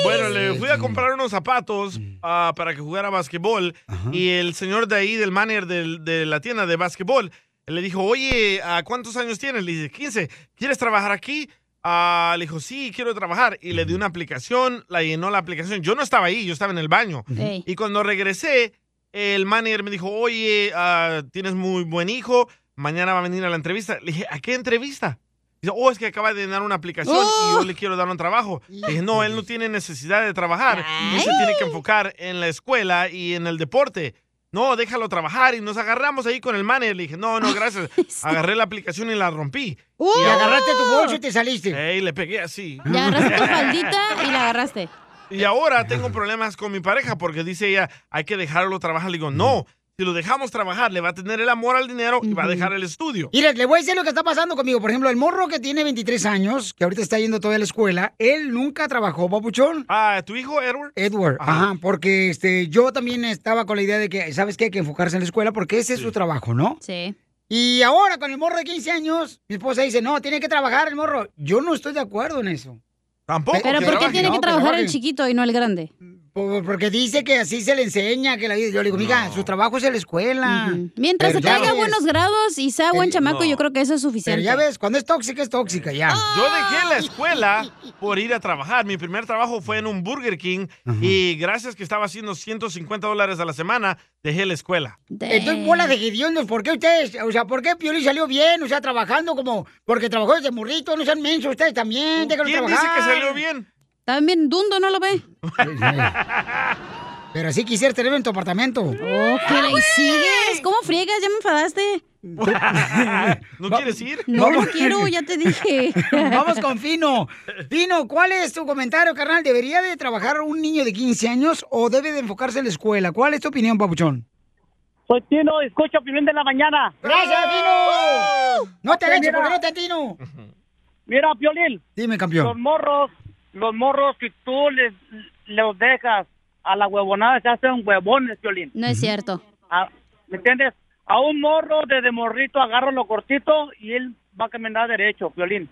Bueno, le fui a comprar unos zapatos ah, para que jugara basquetbol y el señor de ahí, del manager del- de la tienda de basquetbol, le dijo, oye, ¿a ¿cuántos años tienes? Le dice, 15. ¿Quieres trabajar aquí? Ah, le dijo, sí, quiero trabajar. Y le di una aplicación, la llenó la aplicación. Yo no estaba ahí, yo estaba en el baño. Y cuando regresé, el manager me dijo, oye, ah, tienes muy buen hijo, mañana va a venir a la entrevista. Le dije, ¿a qué entrevista? Dice, oh, es que acaba de llenar una aplicación y yo le quiero dar un trabajo. Le dije, no, él no tiene necesidad de trabajar. Él se tiene que enfocar en la escuela y en el deporte. No, déjalo trabajar y nos agarramos ahí con el manager. Le dije, no, no, gracias. Agarré la aplicación y la rompí. Y agarraste tu bolso y te saliste. Ey, le pegué así. Le agarraste tu faldita y la agarraste. Y ahora tengo problemas con mi pareja porque dice ella, hay que dejarlo trabajar. Le digo, no, si lo dejamos trabajar, le va a tener el amor al dinero y va a dejar el estudio. Mira, le voy a decir lo que está pasando conmigo. Por ejemplo, el morro que tiene 23 años, que ahorita está yendo todavía a la escuela, él nunca trabajó, papuchón. Ah, ¿tu hijo, Edward? Edward, ajá, porque este, yo también estaba con la idea de que, ¿sabes qué? Hay que enfocarse en la escuela porque ese es su trabajo, ¿no? Sí. Y ahora con el morro de 15 años, mi esposa dice, no, tiene que trabajar el morro. Yo no estoy de acuerdo en eso. Tampoco. Pero ¿por qué tiene que trabajar el chiquito y no el grande? Por- Porque dice que así se le enseña que la vida. Yo le digo, mija, su trabajo es en la escuela. Mientras Pero se traiga ves, buenos grados y sea buen chamaco, no. yo creo que eso es Pero suficiente. ya ves, cuando es tóxica, es tóxica, ya. Yo dejé la escuela por ir a trabajar. Mi primer trabajo fue en un Burger King y gracias que estaba haciendo 150 dólares a la semana, dejé la escuela. Entonces, bola de hediondos, ¿por qué ustedes, o sea, por qué Piolín salió bien, o sea, trabajando como, porque trabajó desde morrito, no sean mensos ustedes también, ¿Quién dice que salió bien? También Dundo no lo ve. Pero así quisiera tenerlo en tu apartamento. Oh, ¿qué le- y sigues? ¿Cómo friegas? Ya me enfadaste. ¿No quieres ir? No, no quiero, ya te dije. Vamos con Fino. Fino, ¿cuál es tu comentario, carnal? ¿Debería de trabajar un niño de 15 años o debe de enfocarse en la escuela? ¿Cuál es tu opinión, papuchón? Soy Tino, escucho Piolín de la mañana. ¡Gracias, Fino! No te mira. porque no te atino. Mira, Piolín. Dime, Los campeón. morros, los morros, si tú les los dejas a la huevonada, se hacen huevones, Piolín. No es cierto. Ah, ¿Me entiendes? A un morro desde morrito agarro lo cortito y él va a caminar derecho, Piolín.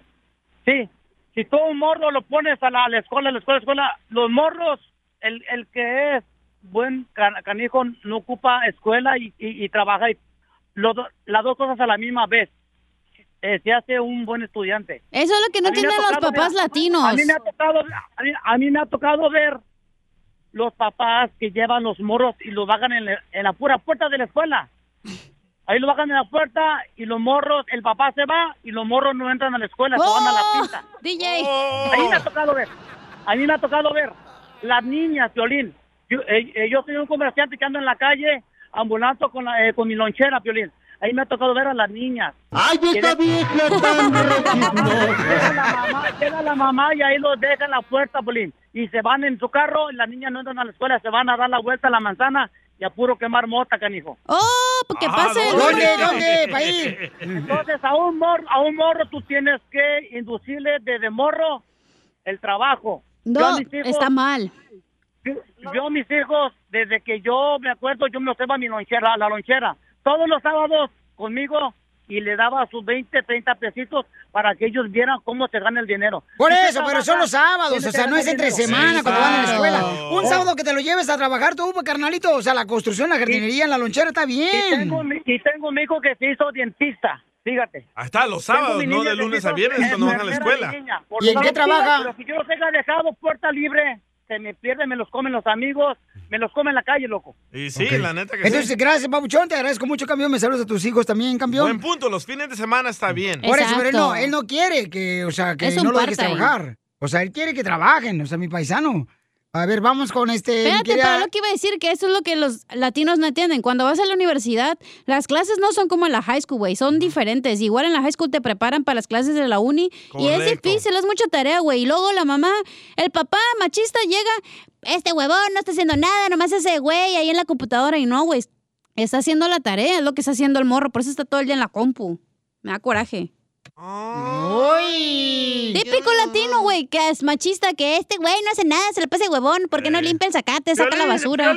Sí. Si tú un morro lo pones a la, a la escuela, a la escuela, a la escuela, los morros, el, el que es buen can- canijo no ocupa escuela y, y, y trabaja y los do- las dos cosas a la misma vez. Eh, se hace un buen estudiante. Eso es lo que no entienden los papás ver- latinos. A mí me ha tocado, a mí, a mí me ha tocado ver los papás que llevan los morros y los bajan en, la- en la pura puerta de la escuela. Ahí lo bajan en la puerta y los morros, el papá se va y los morros no entran a la escuela, se van a la pinta. DJ. Ahí me ha tocado ver. A mí me ha tocado ver las niñas, Violín, Yo, eh, eh, yo soy un comerciante que ando en la calle ambulando con, la- eh, con mi lonchera, Piolín. Ahí me ha tocado ver a las niñas. ¡Ay, esta vieja tan Llega la mamá, llega la mamá y ahí los deja en la puerta, Piolín. Y se van en su carro, y las niñas no entran a la escuela, se van a dar la vuelta a la manzana y a puro quemar mota, canijo. ¡Oh! ¿Qué pasa? ¿Dónde? ¿Dónde? ¿Pa' ir? Entonces, a un, morro, a un morro tú tienes que inducirle desde morro el trabajo. No, hijos- está mal. Yo, yo mis hijos, desde que yo me acuerdo, yo me observa mi lonchera, la lonchera, todos los sábados conmigo y le daba sus 20, 30 pesitos para que ellos vieran cómo se gana el dinero. Por eso, pero son los sábados, o sea, no es entre semana cuando van a la escuela. Un Oh. sábado que te lo lleves a trabajar tú, pues, carnalito, o sea, la construcción, la jardinería, la lonchera está Y bien. tengo, y tengo un hijo que se hizo dentista, fíjate. Ahí está, los sábados, no de lunes a viernes cuando van a la escuela. niña. ¿Y en qué trabaja? Pero si yo los dejo dejado puerta libre, se me pierde, me los comen los amigos, me los comen en la calle, loco. Y sí, la neta que Entonces, sí. gracias, Pabuchón, te agradezco mucho, campeón. Me saludas a tus hijos también, campeón. Buen punto, los fines de semana está bien. Por eso, pero él no, él no quiere que, o sea, que no lo dejes trabajar. O sea, él quiere que trabajen, o sea, mi paisano. A ver, vamos con este. Espérate, pero lo que iba a decir, que eso es lo que los latinos no entienden. Cuando vas a la universidad, las clases no son como en la high school, güey, son diferentes. Igual en la high school te preparan para las clases de la uni y es difícil, es mucha tarea, güey. Y luego la mamá, el papá machista llega, este huevón no está haciendo nada, nomás ese güey ahí en la computadora y no, güey. Está haciendo la tarea, es lo que está haciendo el morro, por eso está todo el día en la compu. Me da coraje. ¡Uy! Típico latino, güey, que es machista, que este güey no hace nada, se le pasa el huevón, ¿por qué no limpia el zacate, saca la basura?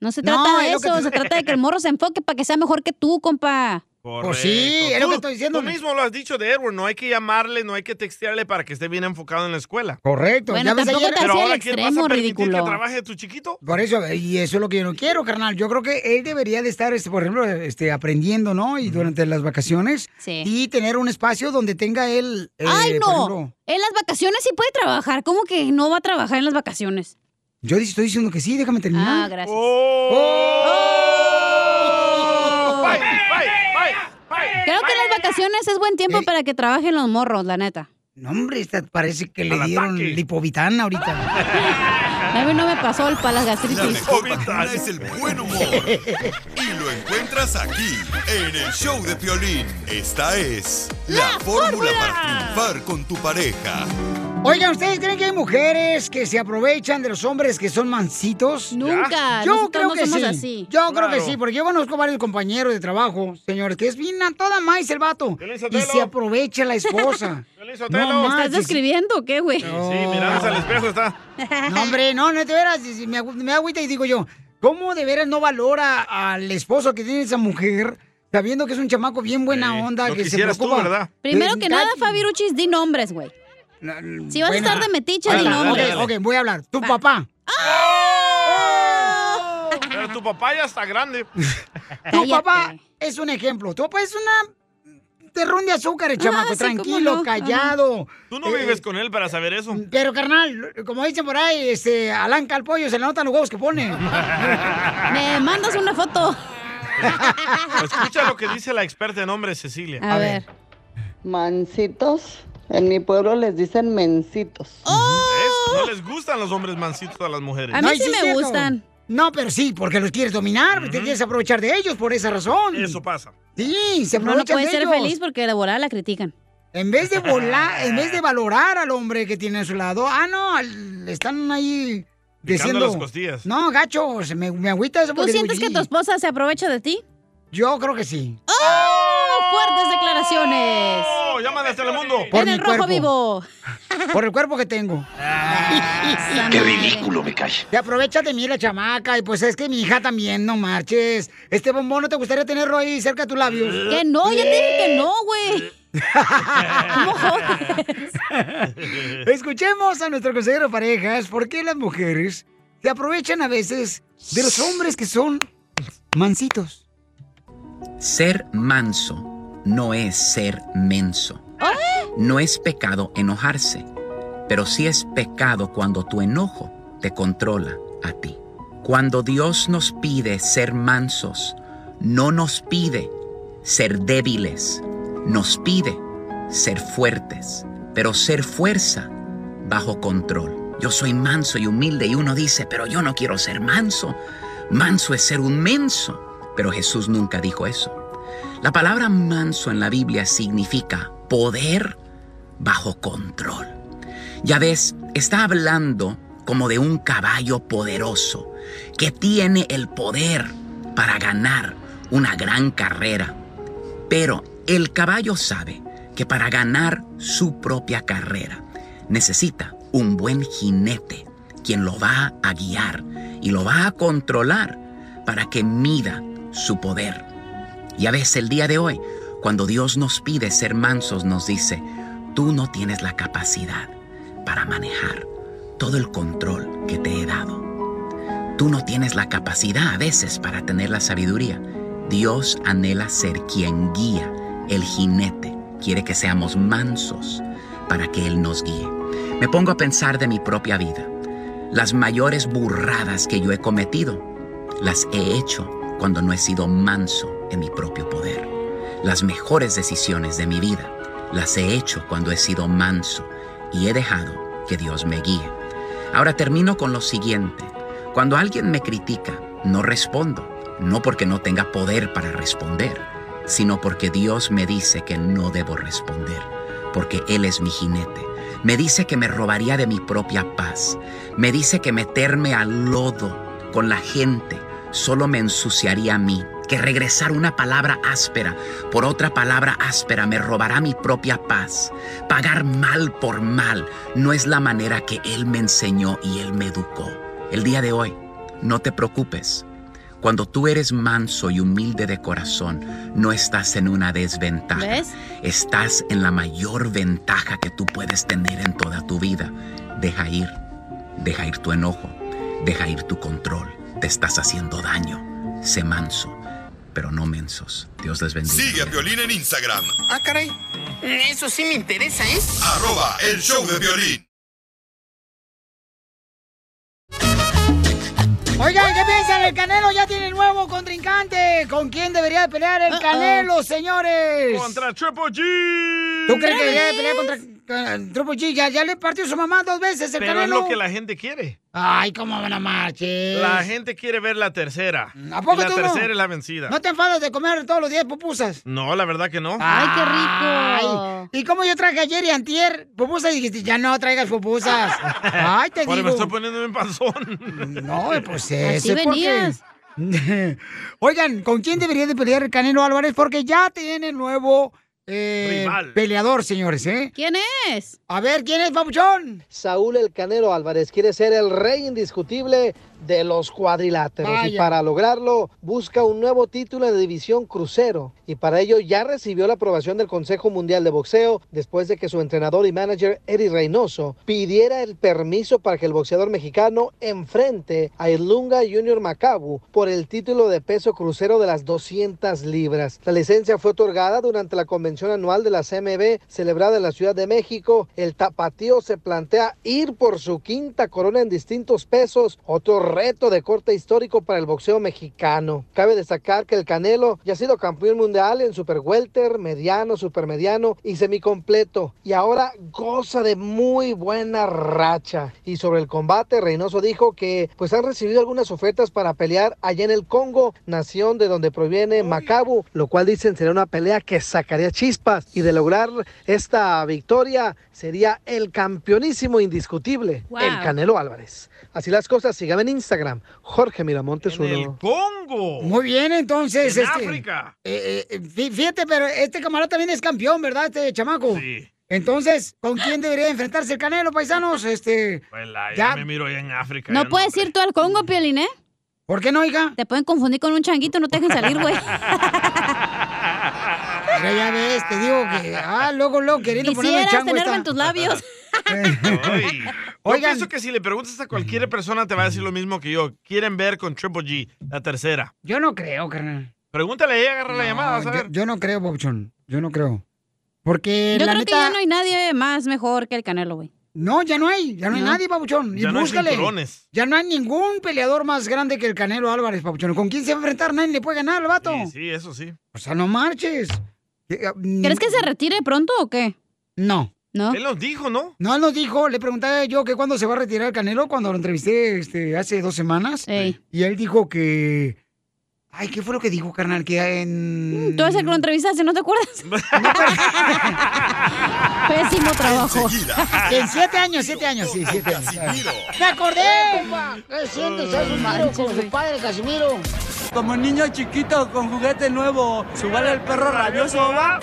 No se No, trata de eso, se trata de que el morro se enfoque para que sea mejor que tú, compa. Pues sí, es lo que estoy diciendo. Tú mismo lo has dicho de Edward, no hay que llamarle, no hay que textearle para que esté bien enfocado en la escuela. Correcto. Bueno, ya ves tampoco ayer. te Pero ahora, ¿quién vas a extremo, permitir ridículo. que trabaje tu chiquito? Por eso, y eso es lo que yo no quiero, carnal. Yo creo que él debería de estar, este, por ejemplo, este, aprendiendo, ¿no? Y durante las vacaciones. Sí. Y tener un espacio donde tenga él. eh, ¡Ay, no! ejemplo- En las vacaciones sí puede trabajar. ¿Cómo que no va a trabajar en las vacaciones? yo estoy diciendo que sí, déjame terminar. Ah, gracias. Bye, Creo que en las vacaciones es buen tiempo para que trabajen los morros, la neta. No, hombre, esta parece que le dieron ataque. lipovitán ahorita. A mí no me pasó el La gastritis. es el buen humor. Y lo encuentras aquí, en el show de Piolín. Esta es la, fórmula para triunfar con tu pareja. Oigan, ¿ustedes creen que hay mujeres que se aprovechan de los hombres que son mansitos? Nunca. Yo Nosotros creo no que somos sí. así. Yo creo que sí, porque yo conozco varios compañeros de trabajo, señores, que es bien a toda maíz el vato. Y se aprovecha la esposa. No ¿Estás describiendo o qué, güey? Sí, mirándose al espejo está. No, hombre, no, no, si- si me, agu- me agüita y digo yo, ¿cómo de veras no valora al esposo que tiene esa mujer, sabiendo que es un chamaco bien buena onda, que se quisieras tú, preocupa? ¿verdad? Primero que nada, Cachi. Fabiruchis, di nombres, güey. Si vas a estar de metiche, di está, nombres. ok, ok, voy a hablar. Tu papá. Pero tu papá ya está grande. Tu papá es un ejemplo. Tu papá es una terrón de azúcar, el chamaco, sí, cómo tranquilo, no. callado. Tú no Eh, vives con él para saber eso. Pero, carnal, como dicen por ahí, este, Alanca al pollo, se le notan los huevos que pone. Me mandas una foto. Escucha lo que dice la experta en hombres, Cecilia. A, ver. Mancitos. En mi pueblo les dicen mencitos. ¿Ves? No les gustan los hombres mansitos a las mujeres. A mí No, sí me cierto. gustan. No, pero sí, porque los quieres dominar, te quieres aprovechar de ellos por esa razón. Eso pasa. Sí, se No, no aprovechan puede de ser ellos. feliz porque de volada la critican. En vez de volar, en vez de valorar al hombre que tiene a su lado, ah, no, al- están ahí Picando diciendo... las costillas. No, gacho, se me, me agüita eso ¿Tú porque digo, sientes que tu esposa se aprovecha de ti? Yo creo que sí. ¡Oh! ¡Fuertes declaraciones! ¡Oh! ¡Llaman a Telemundo! Por en mi el rojo cuerpo. vivo. Por el cuerpo que tengo. Qué ridículo me cae. Se aprovecha de mí la chamaca y pues es que mi hija también, no marches. Este bombón no te gustaría tenerlo ahí cerca de tus labios. Que no, ya te dije que no, güey. Escuchemos a nuestro consejero de parejas por qué las mujeres se aprovechan a veces de los hombres que son mansitos. Ser manso no es ser menso. No es pecado enojarse, pero sí es pecado cuando tu enojo te controla a ti. Cuando Dios nos pide ser mansos, no nos pide ser débiles, nos pide ser fuertes, pero ser fuerza bajo control. yo soy manso y humilde y uno dice, pero yo no quiero ser manso. Manso es ser un menso. Pero Jesús nunca dijo eso. La palabra manso en la Biblia significa poder bajo control. Ya ves, está hablando como de un caballo poderoso que tiene el poder para ganar una gran carrera. Pero el caballo sabe que para ganar su propia carrera necesita un buen jinete quien lo va a guiar y lo va a controlar para que mida su poder. Y a veces el día de hoy, cuando Dios nos pide ser mansos, nos dice, tú no tienes la capacidad para manejar todo el control que te he dado. Tú no tienes la capacidad a veces para tener la sabiduría. Dios anhela ser quien guía, el jinete. Quiere que seamos mansos para que Él nos guíe. Me pongo a pensar de mi propia vida. Las mayores burradas que yo he cometido las he hecho cuando no he sido manso en mi propio poder. Las mejores decisiones de mi vida las he hecho cuando he sido manso y he dejado que Dios me guíe. Ahora termino con lo siguiente. Cuando alguien me critica, no respondo, no porque no tenga poder para responder, sino porque Dios me dice que no debo responder, porque Él es mi jinete. Me dice que me robaría de mi propia paz. Me dice que meterme al lodo con la gente solo me ensuciaría a mí, que regresar una palabra áspera por otra palabra áspera me robará mi propia paz. Pagar mal por mal no es la manera que Él me enseñó y Él me educó. El día de hoy, no te preocupes. Cuando tú eres manso y humilde de corazón, no estás en una desventaja. ¿Ves? Estás en la mayor ventaja que tú puedes tener en toda tu vida. Deja ir, deja ir tu enojo, deja ir tu control. Te estás haciendo daño. Sé manso, pero no mensos. Dios les bendiga. Sigue a Violín en Instagram, Ah, caray. Eso sí me interesa, ¿eh? arroba el show de violín. Oigan, ¿qué piensan? El Canelo ya tiene nuevo contrincante. ¿Con quién debería de pelear el Canelo, señores? Contra Triple G. ¿Tú crees que debería de pelear contra? Ya, ya le partió su mamá dos veces el Pero es Canelo. lo que la gente quiere. Ay, cómo van a marches. La gente quiere ver la tercera. ¿A poco y la tú no? tercera es la vencida. ¿No te enfadas de comer todos los días pupusas? No, la verdad que no. Ay, qué rico. ¿Y cómo yo traje ayer y antier pupusas y dijiste, ya no traigas pupusas? Ay, te Ahora digo. me estoy poniendo en panzón. No, pues Así ese porque- venías. Oigan, ¿con quién debería de pelear el Canelo Álvarez? Porque ya tiene nuevo eh, Rival. peleador, señores, ¿eh? ¿Quién es? A ver, ¿quién es, Papuchón? Saúl El Canelo Álvarez quiere ser el rey indiscutible de los cuadriláteros y para lograrlo busca un nuevo título en la división crucero y para ello ya recibió la aprobación del Consejo Mundial de Boxeo después de que su entrenador y manager Eddie Reynoso pidiera el permiso para que el boxeador mexicano enfrente a Ilunga Junior Macabu por el título de peso crucero de las 200 libras. La licencia fue otorgada durante la convención anual de la CMB celebrada en la Ciudad de México. El tapatío se plantea ir por su quinta corona en distintos pesos, otro reto de corte histórico para el boxeo mexicano. Cabe destacar que el Canelo ya ha sido campeón mundial en super welter, mediano, supermediano y semicompleto y ahora goza de muy buena racha. Y sobre el combate, Reynoso dijo que pues han recibido algunas ofertas para pelear allá en el Congo, nación de donde proviene Macabu, lo cual dicen sería una pelea que sacaría chispas y de lograr esta victoria sería el campeonísimo indiscutible, Wow. el Canelo Álvarez. Así las cosas, síganme en Instagram, Jorge Miramontes uno. Congo. Muy bien, entonces. En este, África. eh, eh, fí- fíjate, pero este camarada también es campeón, ¿verdad? Este chamaco. Sí. Entonces, ¿con quién debería enfrentarse el Canelo, paisanos? Este. Pues la- Ya. ya me miro allá en África. No puedes ir tú al Congo, Piolín, ¿eh? ¿Por qué no, hija? Te pueden confundir con un changuito, no te dejen salir, güey. Ya ves, te digo que. Ah, luego, luego, queriendo ponerme el Quisieras chango. tenerme esta. en tus labios. Ay. Yo pienso que si le preguntas a cualquier persona te va a decir lo mismo que yo. Quieren ver con Triple G, la tercera. Yo no creo, carnal. Pregúntale a ella, agarra la llamada, vas a yo, ver. yo no creo, Bobchón. Yo no creo. Porque Yo la creo neta. que ya no hay nadie más mejor que el Canelo, güey. No, ya no hay, ya no, hay No. nadie, Papuchón. Y Ya no hay búscale. cinturones. ya no hay ningún peleador más grande que el Canelo Álvarez, Papuchón. ¿Con quién se va a enfrentar? Nadie le puede ganar al vato. Sí, sí, eso sí. O sea, no marches. ¿Crees que se retire pronto o qué? No, ¿No? Él nos dijo, ¿no? No, él nos dijo, le pregunté yo que cuándo se va a retirar el Canelo, cuando lo entrevisté este, hace dos semanas. Y él dijo que... Ay, ¿qué fue lo que dijo, carnal? Que en... Tú eres el que lo entrevistaste, ¿no te acuerdas? Pésimo trabajo. En siete años, siete años, sí, siete años. ¡Me acordé! pa! ¿Qué sientes? ¿Haz un tiro con su padre, Casimiro? Como niño chiquito con juguete nuevo, ¿subale el perro rabioso, va?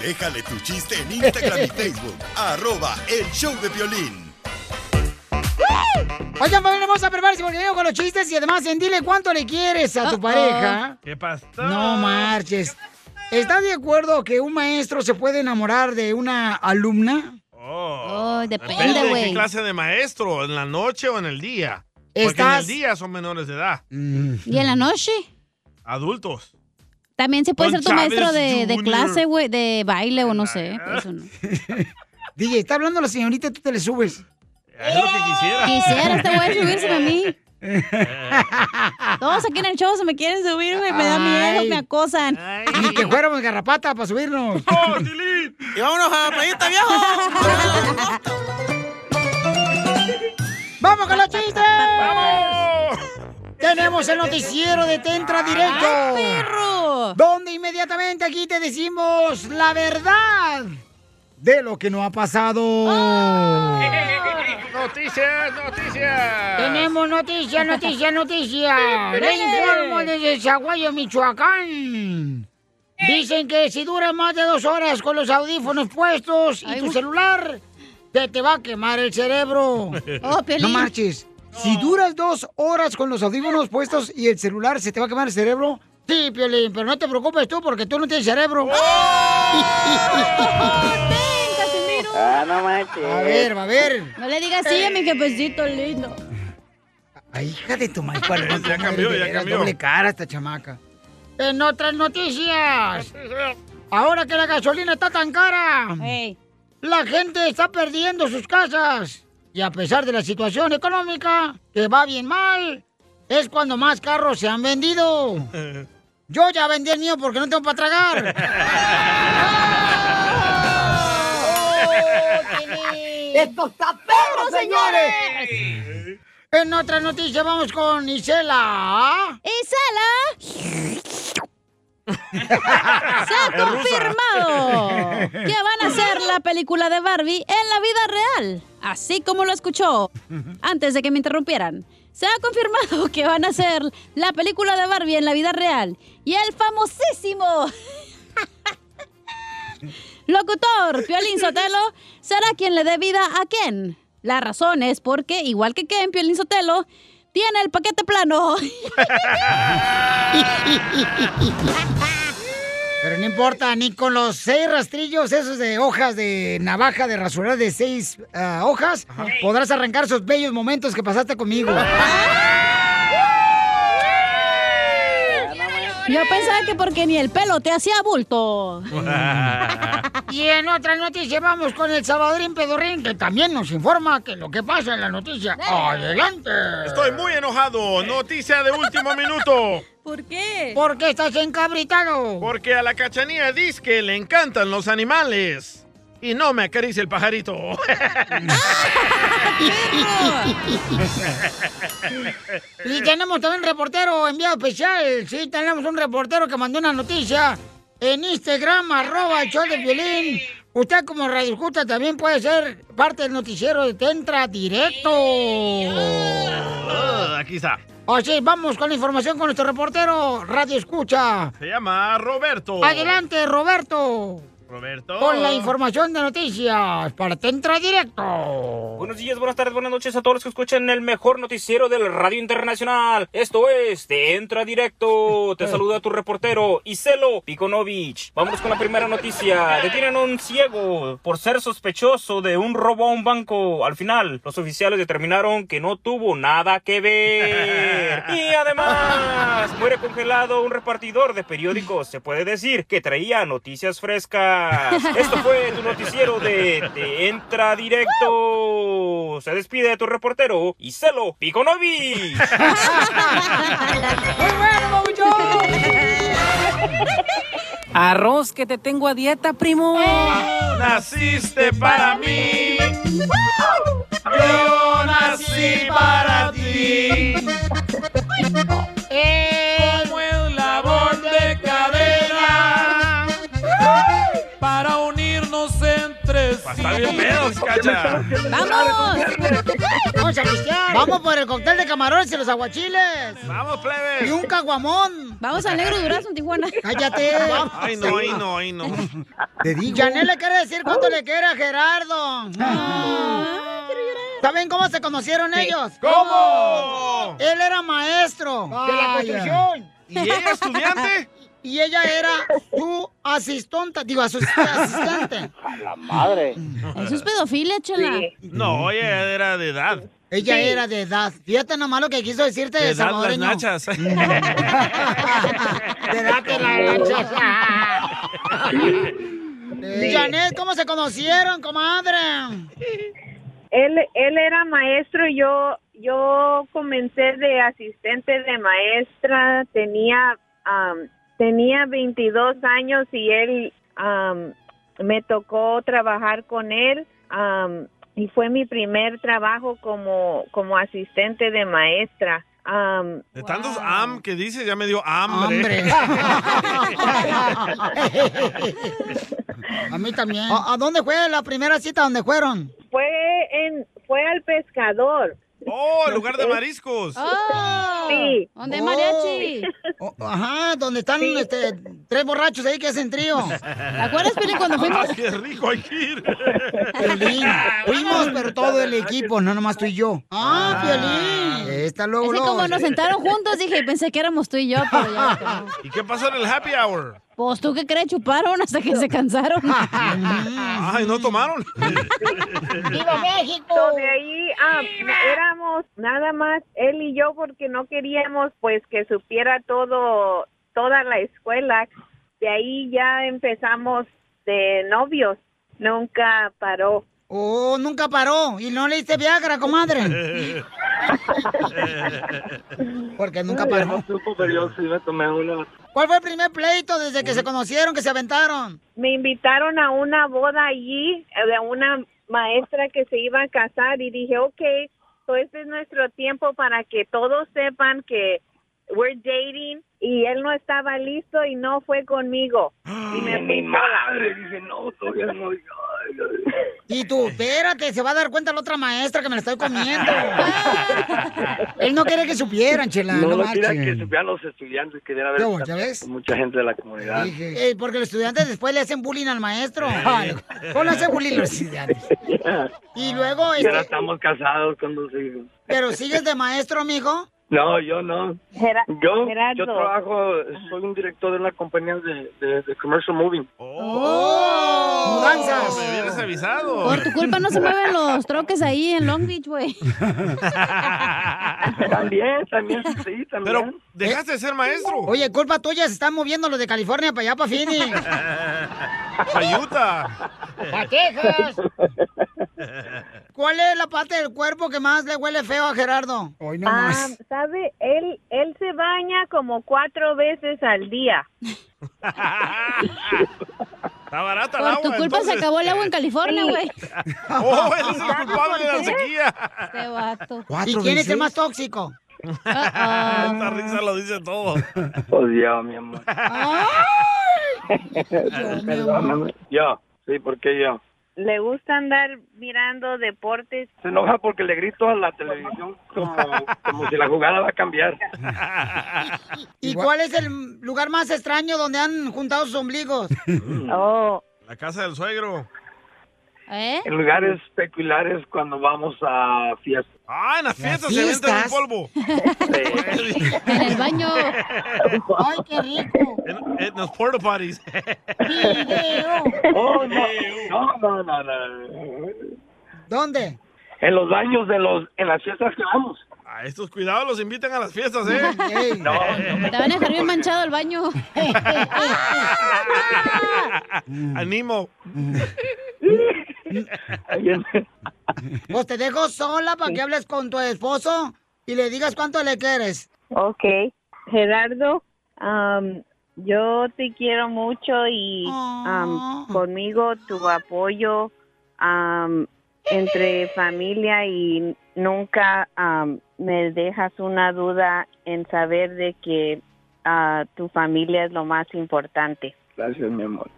Déjale tu chiste en Instagram y Facebook. Arroba el show de violín. Oigan, familia, vamos a prepararse porque venimos con los chistes y además en dile cuánto le quieres a tu pareja. ¿Qué pasó? No marches. ¿Estás de acuerdo que un maestro se puede enamorar de una alumna? Oh, depende, de güey. qué clase de maestro, en la noche o en el día. Porque en el día son menores de edad. ¿Y en la noche? Adultos. También se puede Don ser tu maestro de, clase, güey, de baile o no sé. pero eso no. DJ, está hablando la señorita, tú te le subes. Es lo que quisiera. Quisiera este güey subirse a mí. Todos aquí en el show se me quieren subir, güey. Me da miedo, me acosan. Ni que fuéramos garrapata para subirnos. Y vámonos a la playita, viejo. ¡Vamos con los chistes! ¡Vamos! Tenemos el noticiero de Tentra Directo. ¡Ay, perro! Donde inmediatamente aquí te decimos la verdad de lo que no ha pasado. Noticias, noticias. Tenemos noticias, noticias, noticias. Le informo desde Zaguayo, Michoacán. Dicen que si duras más de dos horas con los audífonos puestos y tu celular, te, te va a quemar el cerebro. Oh, Piolín. no marches. Si duras dos horas con los audífonos puestos y el celular, ¿se te va a quemar el cerebro? Sí, Piolín, pero no te preocupes tú porque tú no tienes cerebro. Ah, no manches. A ver, va a ver. No le digas así a mi jefecito lindo. Ay, hija de tu madre. ¿cuál es? Ya cambió, ya cambió. Doble cara esta chamaca. En otras noticias. Ahora que la gasolina está tan cara, la gente está perdiendo sus casas. Y a pesar de la situación económica, que va bien mal, es cuando más carros se han vendido. Yo ya vendí el mío porque no tengo para tragar. ¡Esto está perro, señores! En otra noticia vamos con Isela. ¡Isela! Se ha confirmado que van a hacer la película de Barbie en la vida real, así como lo escuchó antes de que me interrumpieran. Se ha confirmado que van a hacer la película de Barbie en la vida real y el famosísimo locutor Piolín Sotelo será quien le dé vida a Ken. La razón es porque, igual que Ken, Piolín Sotelo tiene el paquete plano. Pero no importa, ni con los seis rastrillos esos de hojas de navaja de rasurar de seis ah, hojas, podrás arrancar esos bellos momentos que pasaste conmigo. Yo pensaba que porque ni el pelo te hacía bulto. Y en otra noticia vamos con el Salvadorín Pedorrín, que también nos informa que lo que pasa en la noticia. ¡Adelante! Estoy muy enojado. Noticia de último minuto. ¿Por qué? ¿Por qué estás encabritado? Porque a la cachanía dice que le encantan los animales. Y no me acaricia el pajarito. Y tenemos también un reportero enviado especial. Sí, tenemos un reportero que mandó una noticia en Instagram, arroba el show de violín. Usted como Radio Escucha también puede ser parte del noticiero de Tentra Directo. Ah, Aquí está. Así, vamos con la información con nuestro reportero Radio Escucha. Se llama Roberto. Adelante, Roberto. Roberto. Con la información de noticias para Tentra Directo. Buenos días, buenas tardes, buenas noches a todos los que escuchan el mejor noticiero del Radio Internacional. Esto es Te Entra Directo. Te saluda tu reportero, Iselo Pikonovich. Vámonos con la primera noticia. Detienen a un ciego por ser sospechoso de un robo a un banco. Al final, los oficiales determinaron que no tuvo nada que ver. Y además, muere congelado un repartidor de periódicos. Se puede decir que traía noticias frescas. Esto fue tu noticiero de Te Entra Directo. Se despide tu reportero, Iselo Piconovi. ¡Muy bueno, Arroz que te tengo a dieta, primo. Naciste para mí. Yo nací para ti. Como Está bien pedos, cacha. ¡Vamos! ¡Vamos a pistear! ¡Vamos por el cóctel de camarones y los aguachiles! ¡Vamos, plebes! ¡Y un caguamón! Vamos al Negro Durazo en Tijuana. ¡Cállate! Ay, no, ay, no, ay, no. Te digo. Janel le quiere decir cuánto le quiere a Gerardo. Ah. ¿Saben cómo se conocieron ellos? ¿Cómo? Él era maestro de la construcción. ¿Y ella estudiante? Y ella era su asistente, digo, asistente. La madre. Eso es pedofilia, chela. No, ella era de edad. Ella Sí. era de edad. Fíjate nomás lo que quiso decirte De de edad las nachas. De edad de las nachas. Eh, Janet, ¿cómo se conocieron, comadre? Él, él era maestro y yo, yo comencé de asistente de maestra, tenía, am, tenía 22 años y él, am, me tocó trabajar con él y fue mi primer trabajo como, como asistente de maestra. De tantos am que dice, ya me dio hambre. A mí también. ¿A, a dónde fue la primera cita donde fueron? fue en, fue al pescador. Oh, el lugar de mariscos. Oh, Sí. ¿Dónde hay mariachi? Oh, ajá, donde están este, tres borrachos ahí que hacen trío. ¿Te acuerdas, Piolín, cuando fuimos? Ah, qué rico, hay que ir. Piolín, fuimos, pero todo el equipo, no nomás tú y yo. Ah, Piolín. Está luego, Es que luego. como nos sentaron juntos, dije, pensé que éramos tú y yo, pero ya. ¿Y qué pasó en el happy hour? Pues tú qué crees, chuparon hasta que se cansaron. Ay, ¿no tomaron? ¡Viva México! de ahí ah, éramos nada más él y yo porque no queríamos pues que supiera todo, toda la escuela. De ahí ya empezamos de novios. Nunca paró. Oh, nunca paró. Y no le diste Viagra, comadre. Porque nunca paró. No supo, pero yo sí me tomé una. ¿Cuál fue el primer pleito desde que se conocieron, que se aventaron? Me invitaron a una boda allí eh, de una maestra que se iba a casar y dije, ok, so este es nuestro tiempo para que todos sepan que we're dating y él no estaba listo y no fue conmigo. Y me Mi madre dice, no, todavía no. Y tú, espérate, se va a dar cuenta la otra maestra que me la estoy comiendo. Él no quiere que supieran, chela. No, No, no quería que supieran los estudiantes, querían ver ¿Qué hubo, ya ves? mucha gente de la comunidad. Eh, porque los estudiantes después le hacen bullying al maestro. ¿Cómo le hacen bullying los estudiantes? Y luego, Y ahora este, estamos casados con dos hijos. ¿pero sigues de maestro, mijo? No, yo no. Gera- Yo, Gerardo. yo trabajo, soy un director de una compañía de, de, de commercial moving. ¡Oh! ¡Mudanzas! Me hubieras avisado. Por tu culpa no se mueven los troques ahí en Long Beach, güey. También, también, sí, también. Pero dejaste de ser maestro. Oye, culpa tuya, se están moviendo los de California para allá, para Phoenix. ¡Para Texas! ¿Cuál es la parte del cuerpo que más le huele feo a Gerardo? Hoy no Ah, más. ¿sabe? Él, él se baña como cuatro veces al día. Está barata el Por agua. tu culpa se acabó el agua en California, güey. Oh, él es el culpable de la sequía. Este vato. ¿Y quién es el más tóxico? Esta risa lo dice todo. Oh, Dios, mi amor. Perdóname. Yo, sí, ¿por qué yo? Le gusta andar mirando deportes. Se enoja porque le grito a la televisión como, como si la jugada va a cambiar. ¿Y cuál es el lugar más extraño donde han juntado sus ombligos? Oh, La casa del suegro. ¿Eh? En lugares peculiares cuando vamos a fiestas. Ah, en las fiestas se avientan un polvo. En el baño. ¡Ay, qué rico! En, en los porta potties. Oh, no, no, no, no, no. ¿Dónde? En los baños de los, en las fiestas que vamos. A estos cuidados los invitan a las fiestas, ¿eh? Ey. No, Te van a dejar bien manchado el baño. Animo. Pues te dejo sola para que hables con tu esposo y le digas cuánto le quieres. ok. Gerardo, yo te quiero mucho y am, conmigo tu apoyo am, entre familia y nunca me dejas una duda en saber de que ah, tu familia es lo más importante. Gracias, mi amor.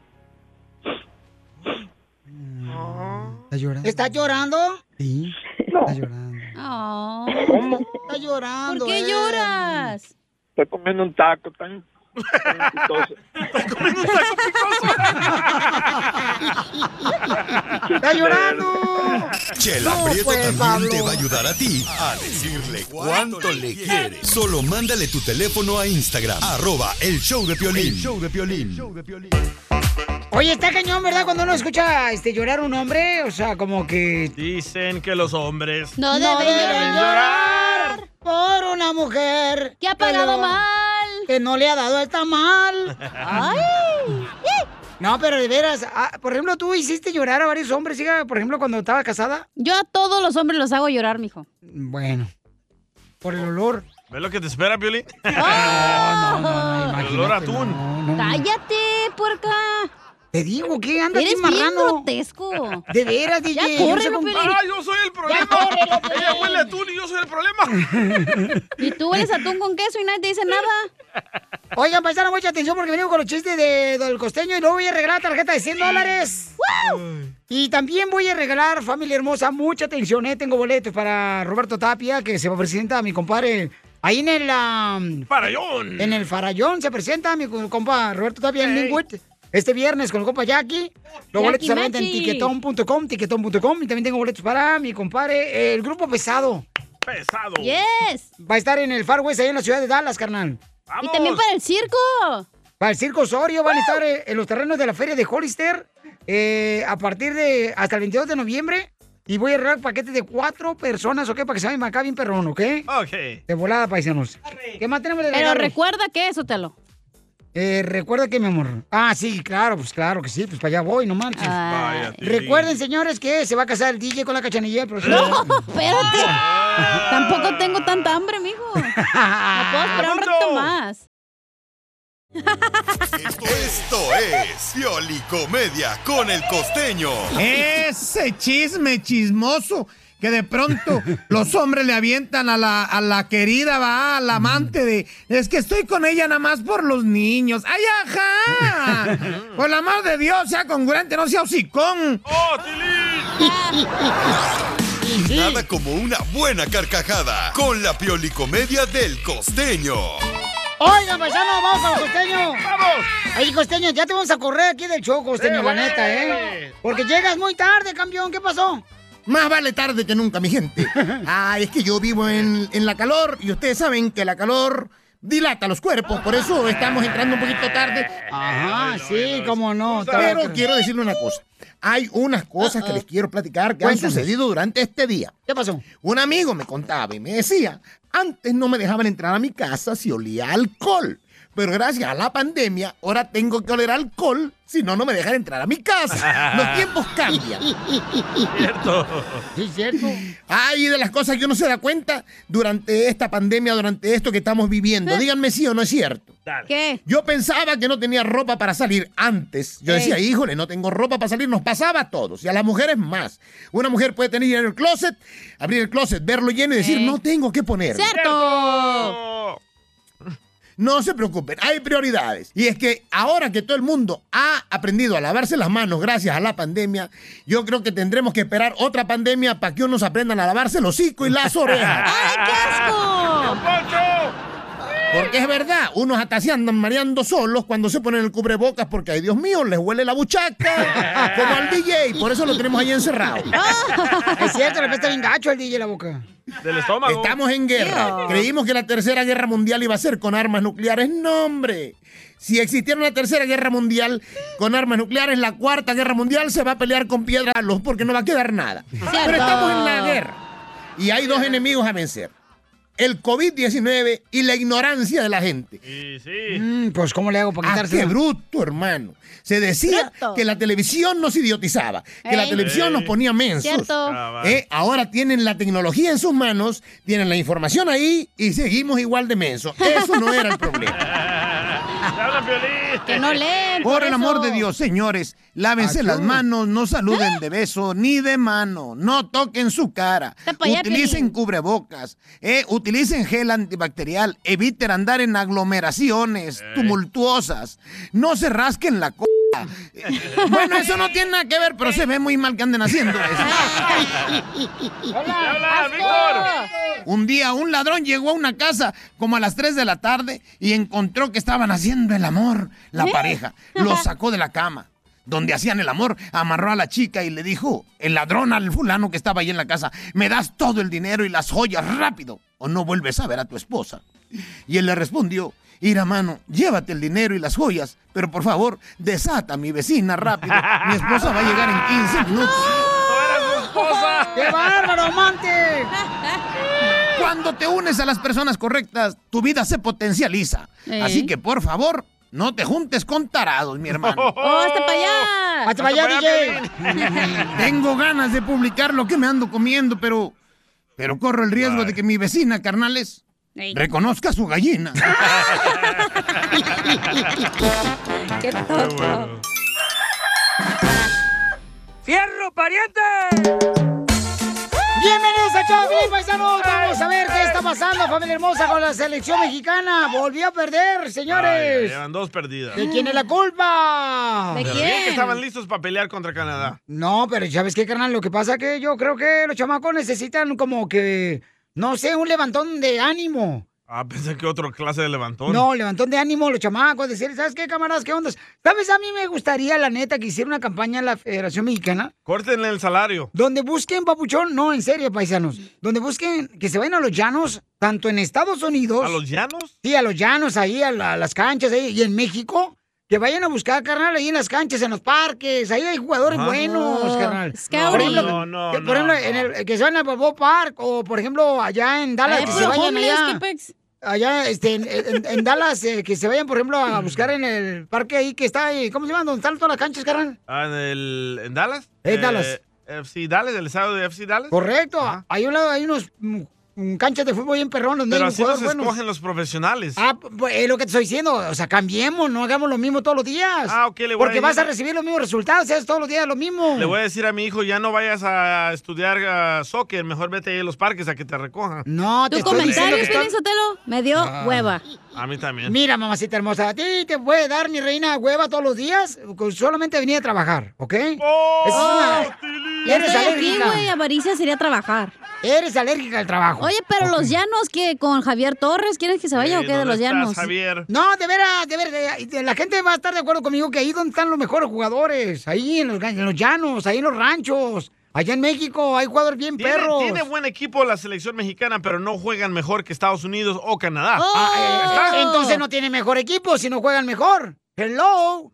¿Está llorando? ¿Está llorando? Sí. Está llorando. ¿Cómo? Está llorando. ¿Por qué él. lloras? Estoy comiendo un taco tan... tan exitoso. ¡Está llorando! Chela No, Prieto pues, también Pablo. te va a ayudar a ti a decirle cuánto le quieres. Solo mándale tu teléfono a Instagram, arroba el show de Piolín. El show de Piolín. Oye, está cañón, ¿verdad? Cuando uno escucha este, llorar a un hombre, o sea, como que... Dicen que los hombres No deben llorar. por una mujer que ha pagado lo- mal. Que no le ha dado el tamal. Ay. No, pero de veras, ah, por ejemplo, tú hiciste llorar a varios hombres, hija, por ejemplo, cuando estaba casada. Yo a todos los hombres los hago llorar, mijo. Bueno, por el olor. ¿Ves lo que te espera, Piolín? No, no, no, El olor a atún. Cállate, puerca. Te digo, ¿qué andas Eres bien marrano? grotesco. De veras, DJ. Ya no sé córrelo, cómo- Piolín. ¡Ah, yo soy el problema! Ella huele a atún y yo soy el problema. Y tú hueles atún con queso y nadie te dice nada. Oigan, paisano, mucha atención porque venimos con los chistes de, del costeño y luego voy a regalar tarjeta de 100 dólares. Y también voy a regalar, familia hermosa, mucha atención, ¿eh? Tengo boletos para Roberto Tapia, que se va a presentar a mi compadre ahí en el... am, Farallón. En el Farallón se presenta mi co- compa Roberto Tapia en Linwood. Este viernes con el compa Jackie. Los boletos se venden en tiquetón.com, tiquetón.com. Y también tengo boletos para mi compadre, el grupo pesado. Pesado. Yes. Va a estar en el Far West, ahí en la ciudad de Dallas, carnal. Y también para el circo. Para el Circo Osorio van a estar eh, en los terrenos de la feria de Hollister eh, a partir de hasta el 22 de noviembre. Y voy a regalar paquetes de cuatro personas, ¿ok? Para que se vayan acá bien perrón, ¿ok? Ok. De volada, paisanos. ¿Qué más tenemos de Pero recuerda que eso te lo. Eh, recuerda que, mi amor. Ah, sí, claro, pues claro que sí, pues para allá voy, no marches. Vaya, Recuerden, señores, que se va a casar el DJ con la cachanilla. el próximo- No, espérate. Tampoco tengo tanta hambre, mijo. Me puedo esperar un ratito más. Esto es Piolicomedia con el costeño. Ese chisme chismoso que de pronto los hombres le avientan a la, a la querida, va, al amante de, es que estoy con ella nada más por los niños. ¡Ay, ajá! Por la mano de Dios, sea congruente, no sea hocicón. ¡Oh, Nada como una buena carcajada con la Piolicomedia del costeño. Oigan, paisanos, vamos con el costeño. ¡Vamos! Ay, costeño, ya te vamos a correr aquí del show, costeño, Eh, la neta, ¿eh? Porque llegas muy tarde, campeón. ¿Qué pasó? Más vale tarde que nunca, mi gente. Ah, es que yo vivo en, en la calor y ustedes saben que la calor dilata los cuerpos, por eso estamos entrando un poquito tarde. Ajá, sí, cómo no. Pero quiero decirle una cosa. Hay unas cosas que les quiero platicar que han sucedido durante este día. ¿Qué pasó? Un amigo me contaba y me decía, antes no me dejaban entrar a mi casa si olía alcohol. Pero gracias a la pandemia, ahora tengo que oler alcohol, si no, no me dejan entrar a mi casa. Los tiempos cambian. Cierto. Sí, cierto. Ay, de las cosas que uno se da cuenta durante esta pandemia, durante esto que estamos viviendo. Díganme si o no es cierto. ¿Qué? Yo pensaba que no tenía ropa para salir antes. Yo Ey. decía, híjole, no tengo ropa para salir. Nos pasaba a todos. Y a las mujeres más. Una mujer puede tener en el closet, abrir el closet, verlo lleno y decir, Ey. no tengo que poner. ¡Cierto! No se preocupen, hay prioridades. Y es que ahora que todo el mundo ha aprendido a lavarse las manos gracias a la pandemia, yo creo que tendremos que esperar otra pandemia para que unos aprendan a lavarse el hocico y las orejas. ¡Ay, qué asco! Porque es verdad, unos hasta se andan mareando solos cuando se ponen el cubrebocas porque, ay Dios mío, les huele la buchaca, como al DJ, por eso lo tenemos ahí encerrado. Es cierto, le está bien gacho el DJ la boca. Del estómago. Estamos en guerra. Creímos que la tercera guerra mundial iba a ser con armas nucleares. No, hombre. Si existiera una tercera guerra mundial con armas nucleares, la cuarta guerra mundial se va a pelear con piedras porque no va a quedar nada. Pero estamos en la guerra. Y hay dos enemigos a vencer. El COVID-19 y la ignorancia de la gente. Sí, sí. Mm, pues, ¿cómo le hago para Ah, quitarse? qué bruto, hermano. Se decía que la televisión nos idiotizaba, que la Ey. televisión nos ponía mensos. Cierto. Eh, ahora tienen la tecnología en sus manos, tienen la información ahí y seguimos igual de mensos. Eso no era el problema. Que no leen. Por el eso. amor de Dios, señores, lávense las manos, no saluden de beso ni de mano, no toquen su cara, utilicen cubrebocas, eh, utilicen gel antibacterial, eviten andar en aglomeraciones tumultuosas, no se rasquen la cola. Bueno, eso no tiene nada que ver, pero se ve muy mal que anden haciendo eso. ¡Hola, Víctor! Un día un ladrón llegó a una casa como a las 3 de la tarde y encontró que estaban haciendo el amor la ¿Eh? pareja. Lo sacó de la cama. Donde hacían el amor, amarró a la chica y le dijo, el ladrón al fulano que estaba ahí en la casa, me das todo el dinero y las joyas rápido o no vuelves a ver a tu esposa. Y él le respondió, Ira mano, llévate el dinero y las joyas, pero por favor, desata a mi vecina rápido. Mi esposa va a llegar en 15 minutos. ¡Qué bárbaro, amante! Cuando te unes a las personas correctas, tu vida se potencializa. Así que, por favor, no te juntes con tarados, mi hermano. ¡Oh, hasta para allá! ¡Hasta para allá, DJ! Tengo ganas de publicar lo que me ando comiendo, pero... Pero corro el riesgo de que mi vecina, carnales. Reconozca su gallina. ¡Qué tonto! ¡Fierro, pariente! Bienvenidos a Choplin, paisanos. Vamos a ver qué está pasando, familia hermosa, con la selección mexicana. Volvió a perder, Ay, señores. llevan dos perdidas. ¿De quién es la culpa? ¿De Pero quién? bien que estaban listos para pelear contra Canadá. No, pero ¿sabes qué, carnal? Lo que pasa que yo creo que los chamacos necesitan como que, no sé, un levantón de ánimo. Ah, pensé que otro clase de levantón. No, levantón de ánimo los chamacos, decir, ¿sabes qué, camaradas? ¿Qué onda? ¿Sabes? A mí me gustaría, la neta, que hiciera una campaña en la Federación Mexicana Córtenle el salario. donde busquen, papuchón, no, en serio, paisanos, donde busquen que se vayan a los llanos, tanto en Estados Unidos. ¿A los llanos? Sí, a los llanos, ahí, a, la- a las canchas, ahí, y en México, que vayan a buscar, carnal, ahí en las canchas, en los parques, ahí hay jugadores Ah. buenos, No, carnal. scouting. Por ejemplo, No, no, que, no, por ejemplo, no. en el- que se vayan a Balboa Park, o por ejemplo, allá en Dallas, Ay, que se vayan homeless, allá. Allá, este, en, en- en Dallas, eh, que se vayan, por ejemplo, a buscar en el parque ahí que está ahí, ¿cómo se llama? ¿Dónde están todas las canchas, carnal? Ah, ¿En, el, ¿En Dallas? En Dallas. FC Dallas, el estado de FC Dallas. Correcto. Ajá. Hay un lado, hay unos canchas de fútbol bien perrón donde Pero así los buenos. escogen los profesionales. Ah, pues es lo que te estoy diciendo. O sea, cambiemos, no hagamos lo mismo todos los días. Ah, ok, le voy a Porque decir- vas a recibir los mismos resultados, es todos los días lo mismo. Le voy a decir a mi hijo, ya no vayas a estudiar ah, soccer, mejor vete ahí a los parques a que te recojan. No, te Tu comentario, Piolín Sotelo, me dio Ah. hueva. A mí también. Mira, mamacita hermosa, a ti te puede dar mi reina hueva todos los días solamente venir a trabajar, ¿ok? ¡Oh! Es una- Ya Eres estoy aquí, güey. Avaricia sería trabajar. Eres alérgica al trabajo. Oye, pero los llanos que con Javier Torres, ¿quieres que se vaya o Ey, qué de ¿dónde los estás, llanos? Javier? No, de veras, de veras, de- de- la gente va a estar de acuerdo conmigo que ahí donde están los mejores jugadores, ahí en los, ga- en los llanos, ahí en los ranchos, allá en México hay jugadores bien Tiene, perros. tiene buen equipo la selección mexicana, pero no juegan mejor que Estados Unidos o Canadá. Oh. Ah, eh, entonces no tiene mejor equipo si no juegan mejor. Hello.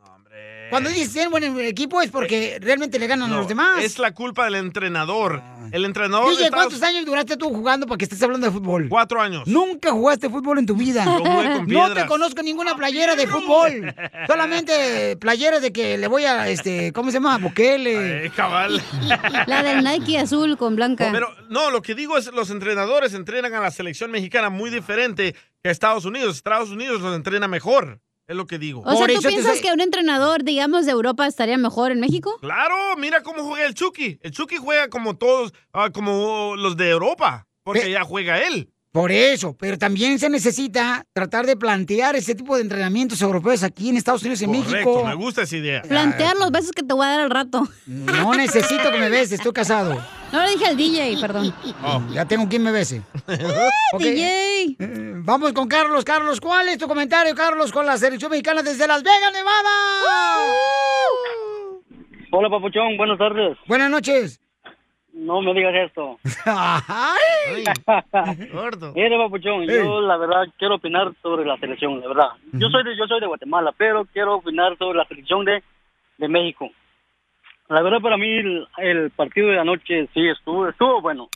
Cuando dices tienen buen equipo es porque realmente le ganan a los demás. Es la culpa del entrenador. El entrenador Estados- ¿cuántos años duraste tú jugando para que estés hablando de fútbol? Cuatro años. Nunca jugaste fútbol en tu vida. Yo jugué con no te conozco ninguna playera de fútbol. Solamente playeras de que le voy a, este, ¿cómo se llama? Bukele. Eh, cabal. La del Nike azul con blanca. Pero no, lo que digo es los entrenadores entrenan a la selección mexicana muy diferente que a Estados Unidos. Estados Unidos los entrena mejor. Es lo que digo. o sea, ¿tú piensas que un entrenador, digamos, de Europa estaría mejor en México? Claro, mira cómo juega el Chucky. El Chucky juega como todos, ah, como los de Europa, porque ya juega él. Por eso, pero también se necesita tratar de plantear ese tipo de entrenamientos europeos aquí en Estados Unidos y Correcto, México. me gusta esa idea. Plantear los besos que te voy a dar al rato. No necesito que me beses, estoy casado. No le dije al DJ, perdón. Oh. Ya tengo quien me bese. Ok. DJ. Eh, Vamos con Carlos. Carlos, ¿cuál es tu comentario, Carlos, con la selección mexicana desde Las Vegas, Nevada? Hola, papuchón, buenas tardes. Buenas noches. No me digas esto. Ay. Gordo. Mire, papuchón, yo la verdad quiero opinar sobre la selección, la verdad. Yo soy de, yo soy de Guatemala, pero quiero opinar sobre la selección de, de México. La verdad para mí el, el partido de anoche sí estuvo estuvo bueno.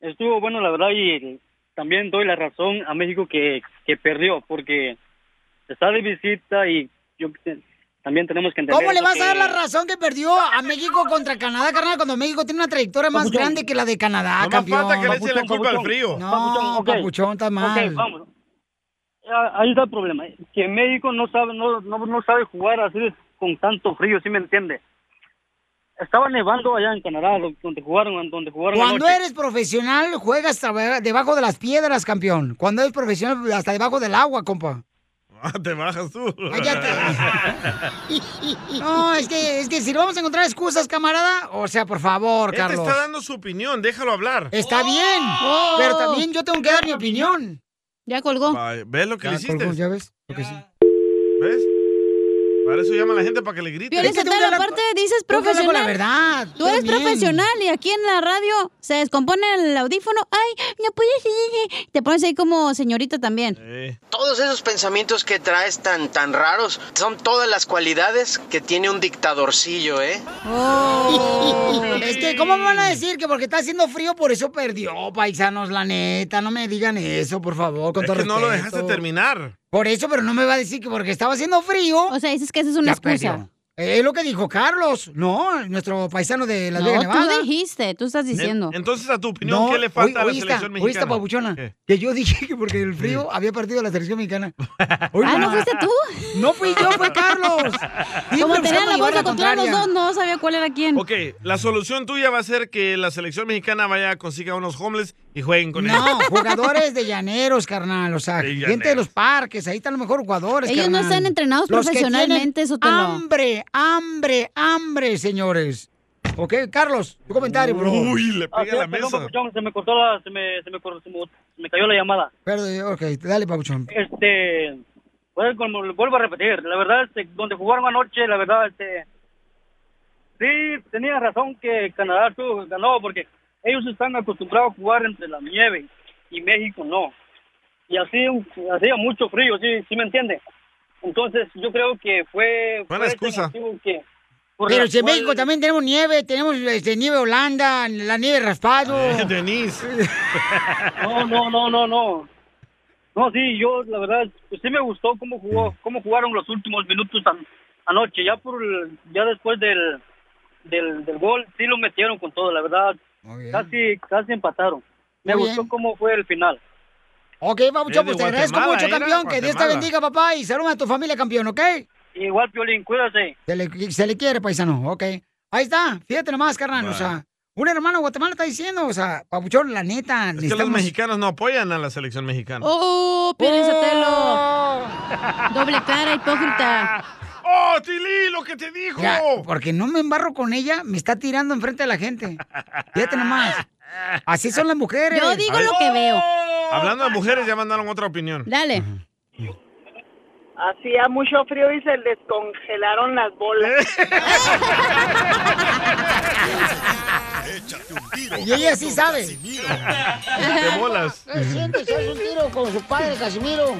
Estuvo bueno, la verdad, y también doy la razón a México que, que perdió, porque está de visita y yo también tenemos que entender ¿Cómo le vas a dar la razón que perdió a México contra Canadá, carnal, cuando México tiene una trayectoria más Papuchón. grande que la de Canadá, No campeón? falta que le la culpa al frío. No, Papuchón, está mal. Vamos. ah, ahí está el problema, que México no sabe, no, no, no sabe jugar así con tanto frío, ¿sí me entiende? Estaba nevando allá en Canadá, donde jugaron, donde jugaron Cuando anoche. eres profesional, juegas debajo de las piedras, campeón. Cuando eres profesional, hasta debajo del agua, compa. Ah, te bajas tú. No, es que, es que si no vamos a encontrar excusas, camarada, o sea, por favor, Él te Carlos. está dando su opinión, déjalo hablar. Está bien, pero también yo tengo que dar mi opinión. Ya colgó. ¿Ves lo que Ya le hiciste? colgó, ya ves, lo que sí. ¿Ves? Para eso llama a la gente para que le grite. Piolín Sotelo, aparte dices tengo que hablar profesional. la verdad, Tú eres también. profesional y aquí en la radio se descompone el audífono. Ay, no puedes. Te pones ahí como señorita también. Todos esos pensamientos que traes tan, tan raros son todas las cualidades que tiene un dictadorcillo, ¿eh? Es que, ¿cómo me van a decir que porque está haciendo frío por eso perdió, paisanos? La neta, no me digan eso, por favor, con Es todo que no lo dejaste terminar. Por eso, pero no me va a decir que porque estaba haciendo frío. O sea, dices que esa es una excusa. Eh, Es lo que dijo Carlos, no, nuestro paisano de Las No, Vegas, tú Nevada. dijiste, tú estás diciendo. En- entonces, a tu opinión, ¿qué le falta a la oíste, selección oíste, mexicana? papuchona, ¿Qué? que yo dije que porque el frío había partido la selección mexicana. Ah, ¿no fuiste tú? No fui yo, fue Carlos. Como tenían la de contra los dos, no sabía cuál era quién. Ok, la solución tuya va a ser que la selección mexicana vaya, consiga unos homeless y jueguen con No, ellos. jugadores de llaneros, carnal. O sea, De gente llaneros. de los parques. Ahí están los mejores jugadores. Ellos no están entrenados Los profesionalmente, tienen Sotelo. Hambre, hambre, hambre, señores. Ok, Carlos, tu comentario, bro. le Ah, sí, perdón, papuchón, se me cortó la, se me, se me, cortó- se me, se me cayó la llamada. Perdón, ok, dale, papuchón. Este, pues, como lo vuelvo a repetir, la verdad, este, donde jugaron anoche, la verdad, este, sí, tenía razón que Canadá tuvo- ganó, porque ellos están acostumbrados a jugar entre la nieve y México no. Y así hacía mucho frío, ¿sí, sí me entiende? Entonces, yo creo que fue... Buena fue excusa. que, Pero si en cual- México también tenemos nieve, tenemos este, nieve Holanda, la nieve raspado. Eh, Denise. No, no, no, no, no. No, sí, yo la verdad, pues sí me gustó cómo jugó, cómo jugaron los últimos minutos an- anoche. Ya por el- ya después del, del, del gol, sí lo metieron con todo, la verdad. Casi, casi empataron. Me Muy gustó bien. cómo fue el final. Ok, papuchón, pues te agradezco Guatemala, mucho, era campeón. Que Dios te Guatemala. bendiga, papá, y saluda a tu familia, campeón, ¿ok? Igual, Piolín, cuídate. Se le, se le quiere, paisano, ok. Ahí está, fíjate nomás, carnal, o sea, un hermano de Guatemala está diciendo, o sea, papuchón, la neta, Es que los necesitamos... mexicanos no apoyan a la selección mexicana. ¡Oh, Piolín Sotelo! Doble cara, hipócrita. ¡Oh, Tili, lo que te dijo! Ya, porque no me embarro con ella, me está tirando enfrente de la gente. Fíjate nomás. Así son las mujeres. Yo digo lo que veo. Hablando de mujeres, ya mandaron otra opinión. Dale. Hacía mucho frío y se descongelaron las bolas. Y ella sí sabe. De bolas. ¿Qué sientes? ¿Haz un tiro con su padre, Casimiro?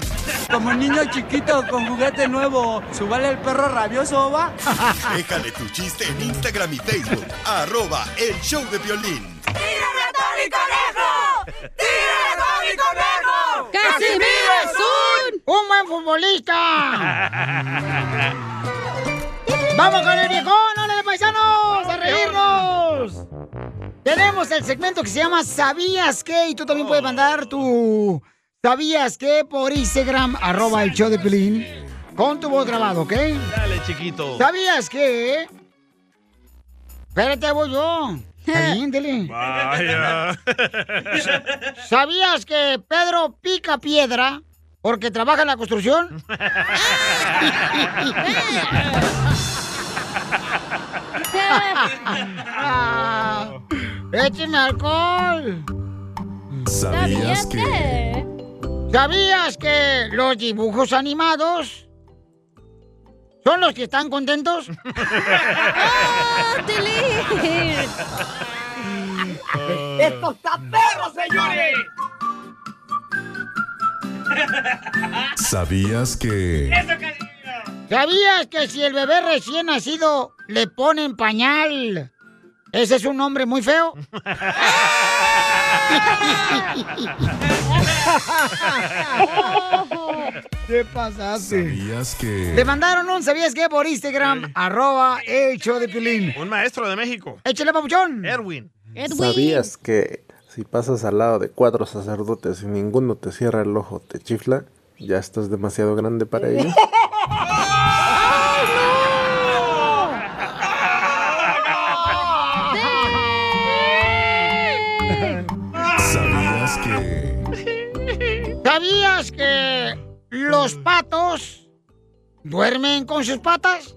Como niño chiquito con juguete nuevo, ¿subale el perro rabioso, va? Déjale tu chiste en Instagram y Facebook. arroba el show de violín. mi conejo! ¡Tírame mi conejo! ¡Casimiro es un... ¡Un buen futbolista! ¡Vamos con el viejón! ¡Hola de paisanos! ¡A reírnos! Tenemos el segmento que se llama ¿Sabías qué? Y tú también puedes mandar tu ¿Sabías qué? por Instagram, arroba el show de Pelín, con tu voz grabado, ¿ok? Dale, chiquito. ¿Sabías qué? Espérate, voy yo. Está bien, dele. Vaya. ¿Sabías que Pedro pica piedra porque trabaja en la construcción? ¡Écheme alcohol! ¿Sabías que? ¿Sabías que los dibujos animados son los que están contentos? ¡Esto está perro, señores! ¿Sabías que... ¿Sabías que si el bebé recién nacido le ponen pañal, ese es un hombre muy feo? ¿Qué pasaste? ¿Sabías que... Le mandaron un ¿sabías qué? por Instagram, arroba el show de Pilín. Un maestro de México. Échale, papuchón. Erwin. ¿Sabías que si pasas al lado de cuatro sacerdotes y ninguno te cierra el ojo, te chifla? ya estás demasiado grande para ella. Los patos duermen con sus patas?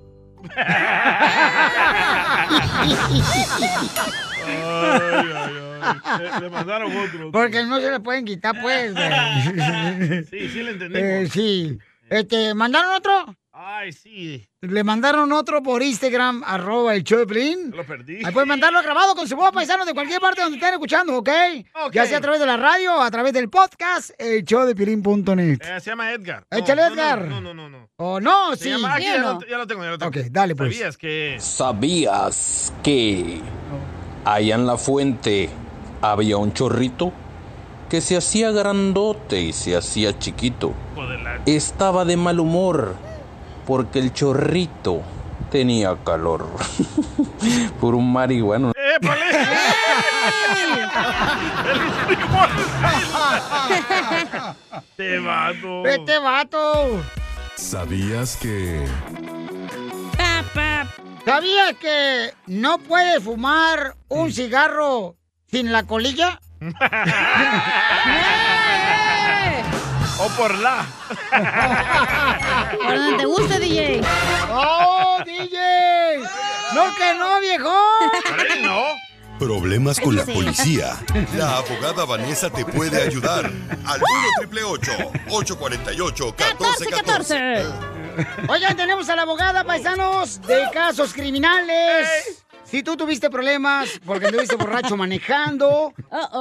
Le- le mandaron otro. Porque no se le pueden quitar, pues. güey. Sí, sí le entendimos. Eh, sí. Este, ¿mandaron otro? Ay, sí. Le mandaron otro por Instagram, arroba el show de Piolín. Lo perdí. Ahí pueden mandarlo grabado con su voz paisano de cualquier parte donde estén escuchando, ¿ok? Ya sea a través de la radio o a través del podcast, el show de. Eh, se llama Edgar. Échale, no, no, Edgar. No, no, no. no. ¿O no? Se Sí. llama- aquí ¿Sí o ya, no? lo, ya lo tengo, ya lo tengo. Ok, dale, pues. ¿Sabías que ¿Sabías que allá en la fuente había un chorrito que se hacía grandote y se hacía chiquito? Estaba de mal humor porque el chorrito tenía calor. Por un marihuano. Te vato. ¡Vete, vato! ¿Sabías que... ¿Sabías que no puedes fumar un cigarro sin la colilla? O por la. Por donde te guste, DJ. ¡Oh, DJ! ¡No que no, viejo! no. Problemas con la policía. La abogada Vanessa te puede ayudar. Al 1 848 1414 Oigan, tenemos a la abogada, paisanos, de casos criminales. Si tú tuviste problemas porque anduviste borracho manejando,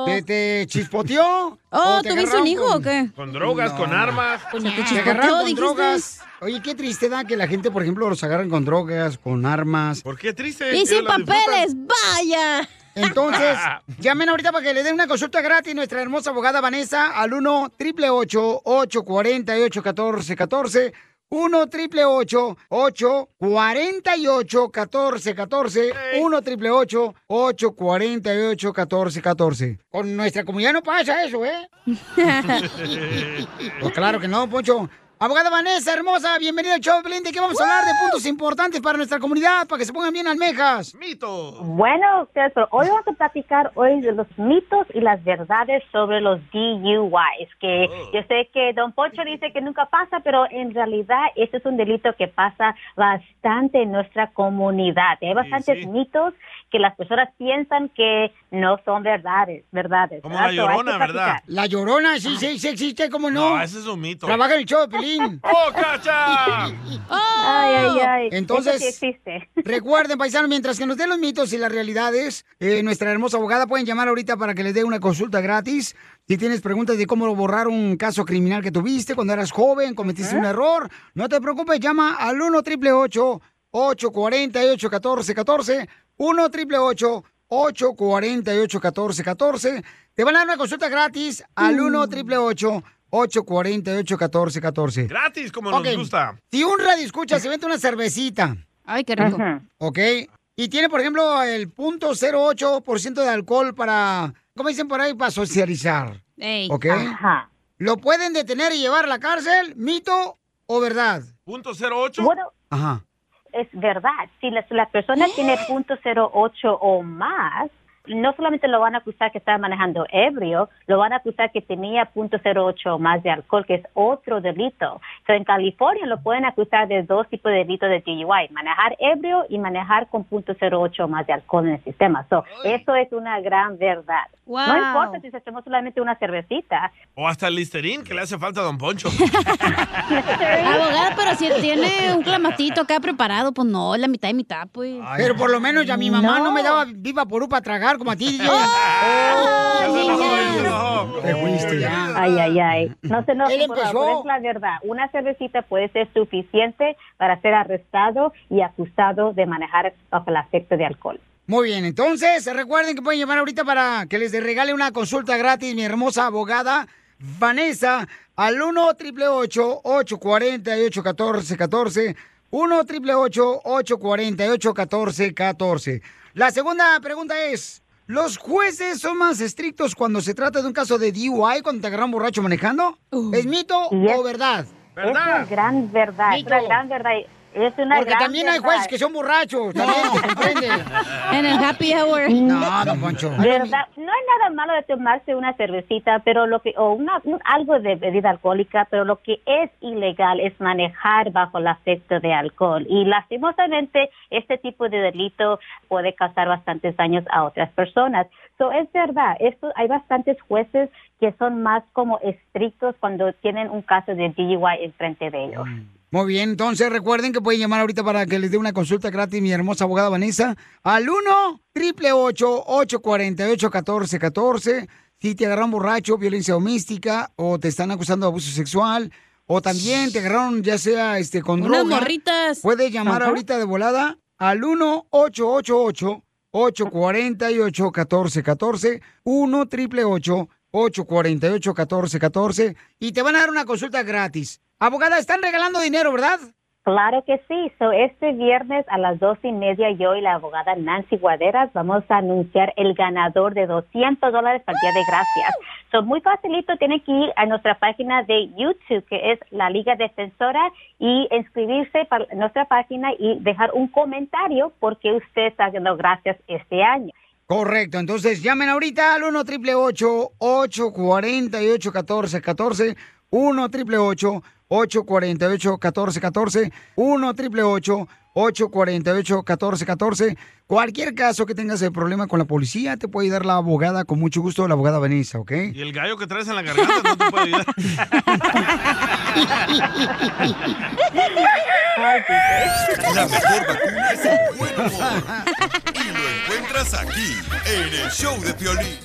te, te chispoteó. Oh, te ¿tuviste un hijo con- o qué? Con drogas, con armas. Te agarraron con drogas. Oye, qué triste da que la gente, por ejemplo, los agarran con drogas, con armas. ¿Por qué triste? Y sin papeles, vaya. Entonces, llamen ahorita para que le den una consulta gratis nuestra hermosa abogada Vanessa al 1 888 848 1414 1 888 848 1414 1 888 848 1414 Con nuestra comunidad no pasa eso, ¿eh? Pues claro que no, Poncho. Abogada Vanessa, hermosa, bienvenida al show, Pelín. ¿De qué vamos a hablar? De puntos importantes para nuestra comunidad, para que se pongan bien almejas. Mito. Bueno, pero hoy vamos a platicar hoy de los mitos y las verdades sobre los DUIs, que yo sé que Don Pocho dice que nunca pasa, pero en realidad este es un delito que pasa bastante en nuestra comunidad. Hay bastantes mitos que las personas piensan que no son verdades, verdades. Como ¿verdad? la llorona, ¿verdad? La llorona, sí, sí, sí existe, ¿cómo no? No, ese es un mito. Trabaja en el show de Pelín. ¡Oh, cacha! Ay, ay, ay. Entonces, Eso sí existe. recuerden, paisanos, mientras que nos den los mitos y las realidades, eh, nuestra hermosa abogada pueden llamar ahorita para que les dé una consulta gratis. Si tienes preguntas de cómo borrar un caso criminal que tuviste cuando eras joven, cometiste un error, no te preocupes, llama al 1 888 848 1414 1 888 848 1414 Te van a dar una consulta gratis al 1 888 848 1414 Gratis, como Ok. nos gusta. Si un radio escucha, se vende una cervecita. Ay, qué rico. ¿Ok? Y tiene, por ejemplo, el punto 08% de alcohol para, ¿cómo dicen por ahí? Para socializar. Ey. ¿Ok? Ajá. ¿Lo pueden detener y llevar a la cárcel? ¿Mito o verdad? ¿Punto 08? Bueno, Ajá. Es verdad. Si la, la persona tiene punto .08 o más, no solamente lo van a acusar que estaba manejando ebrio, lo van a acusar que tenía punto .08 o más de alcohol, que es otro delito. So, en California lo pueden acusar de dos tipos de delitos de DUI, manejar ebrio y manejar con punto .08 o más de alcohol en el sistema. So, eso es una gran verdad. Wow. No importa si se tomó solamente una cervecita. O hasta el Listerine que le hace falta a Don Poncho. Abogada, pero si tiene un clamatito acá preparado, pues no, la mitad y mitad, pues. Pero por lo menos ya mi mamá no, No. me daba viva por para tragar como a ti. DJ. Te fuiste ya. Ay, ay, ay. No se nos Él por favor, es la verdad. Una cervecita puede ser suficiente para ser arrestado y acusado de manejar bajo el afecto de alcohol. Muy bien, entonces recuerden que pueden llamar ahorita para que les regale una consulta gratis mi hermosa abogada Vanessa al 1 888 848 1414 1 888 848 1414 La segunda pregunta es, ¿Los jueces son más estrictos cuando se trata de un caso de DUI, cuando te agarran borracho manejando? ¿Es mito es- o verdad? Es una gran verdad, es una gran verdad. Es una Porque gran también hay verdad. jueces que son borrachos, también, ¿te comprende? En el happy hour. No, don Poncho. ¿Verdad? No hay nada malo de tomarse una cervecita, pero lo que o una, un- algo de bebida alcohólica, pero lo que es ilegal es manejar bajo el afecto de alcohol y lastimosamente este tipo de delito puede causar bastantes daños a otras personas. So, es verdad, esto hay bastantes jueces que son más como estrictos cuando tienen un caso de DUI enfrente de ellos. Muy bien, entonces recuerden que pueden llamar ahorita para que les dé una consulta gratis mi hermosa abogada Vanessa al 1 888 848 1414 Si te agarraron borracho, violencia doméstica o te están acusando de abuso sexual o también te agarraron ya sea este con Unas droga. morritas. Puedes llamar Ajá. ahorita de volada al 1 888 848 1414 1 888 848 1414 y te van a dar una consulta gratis. Abogada, están regalando dinero, ¿verdad? Claro que sí. So, este viernes a las dos y media yo y la abogada Nancy Guaderas vamos a anunciar el ganador de 200 dólares para el Día de Gracias. So, muy facilito, tiene que ir a nuestra página de YouTube, que es la Liga Defensora, y inscribirse para nuestra página y dejar un comentario porque usted está dando gracias este año. Correcto, entonces llamen ahorita al 1 888 848 1414 1 888 848 1414 1 888 848 1414 Cualquier caso que tengas el problema con la policía, te puede ayudar la abogada con mucho gusto, la abogada Vanessa, ¿ok? Y el gallo que traes en la garganta no te puede ayudar. La mejor vacuna es el buen humor. Y lo encuentras aquí, en el show de Piolín.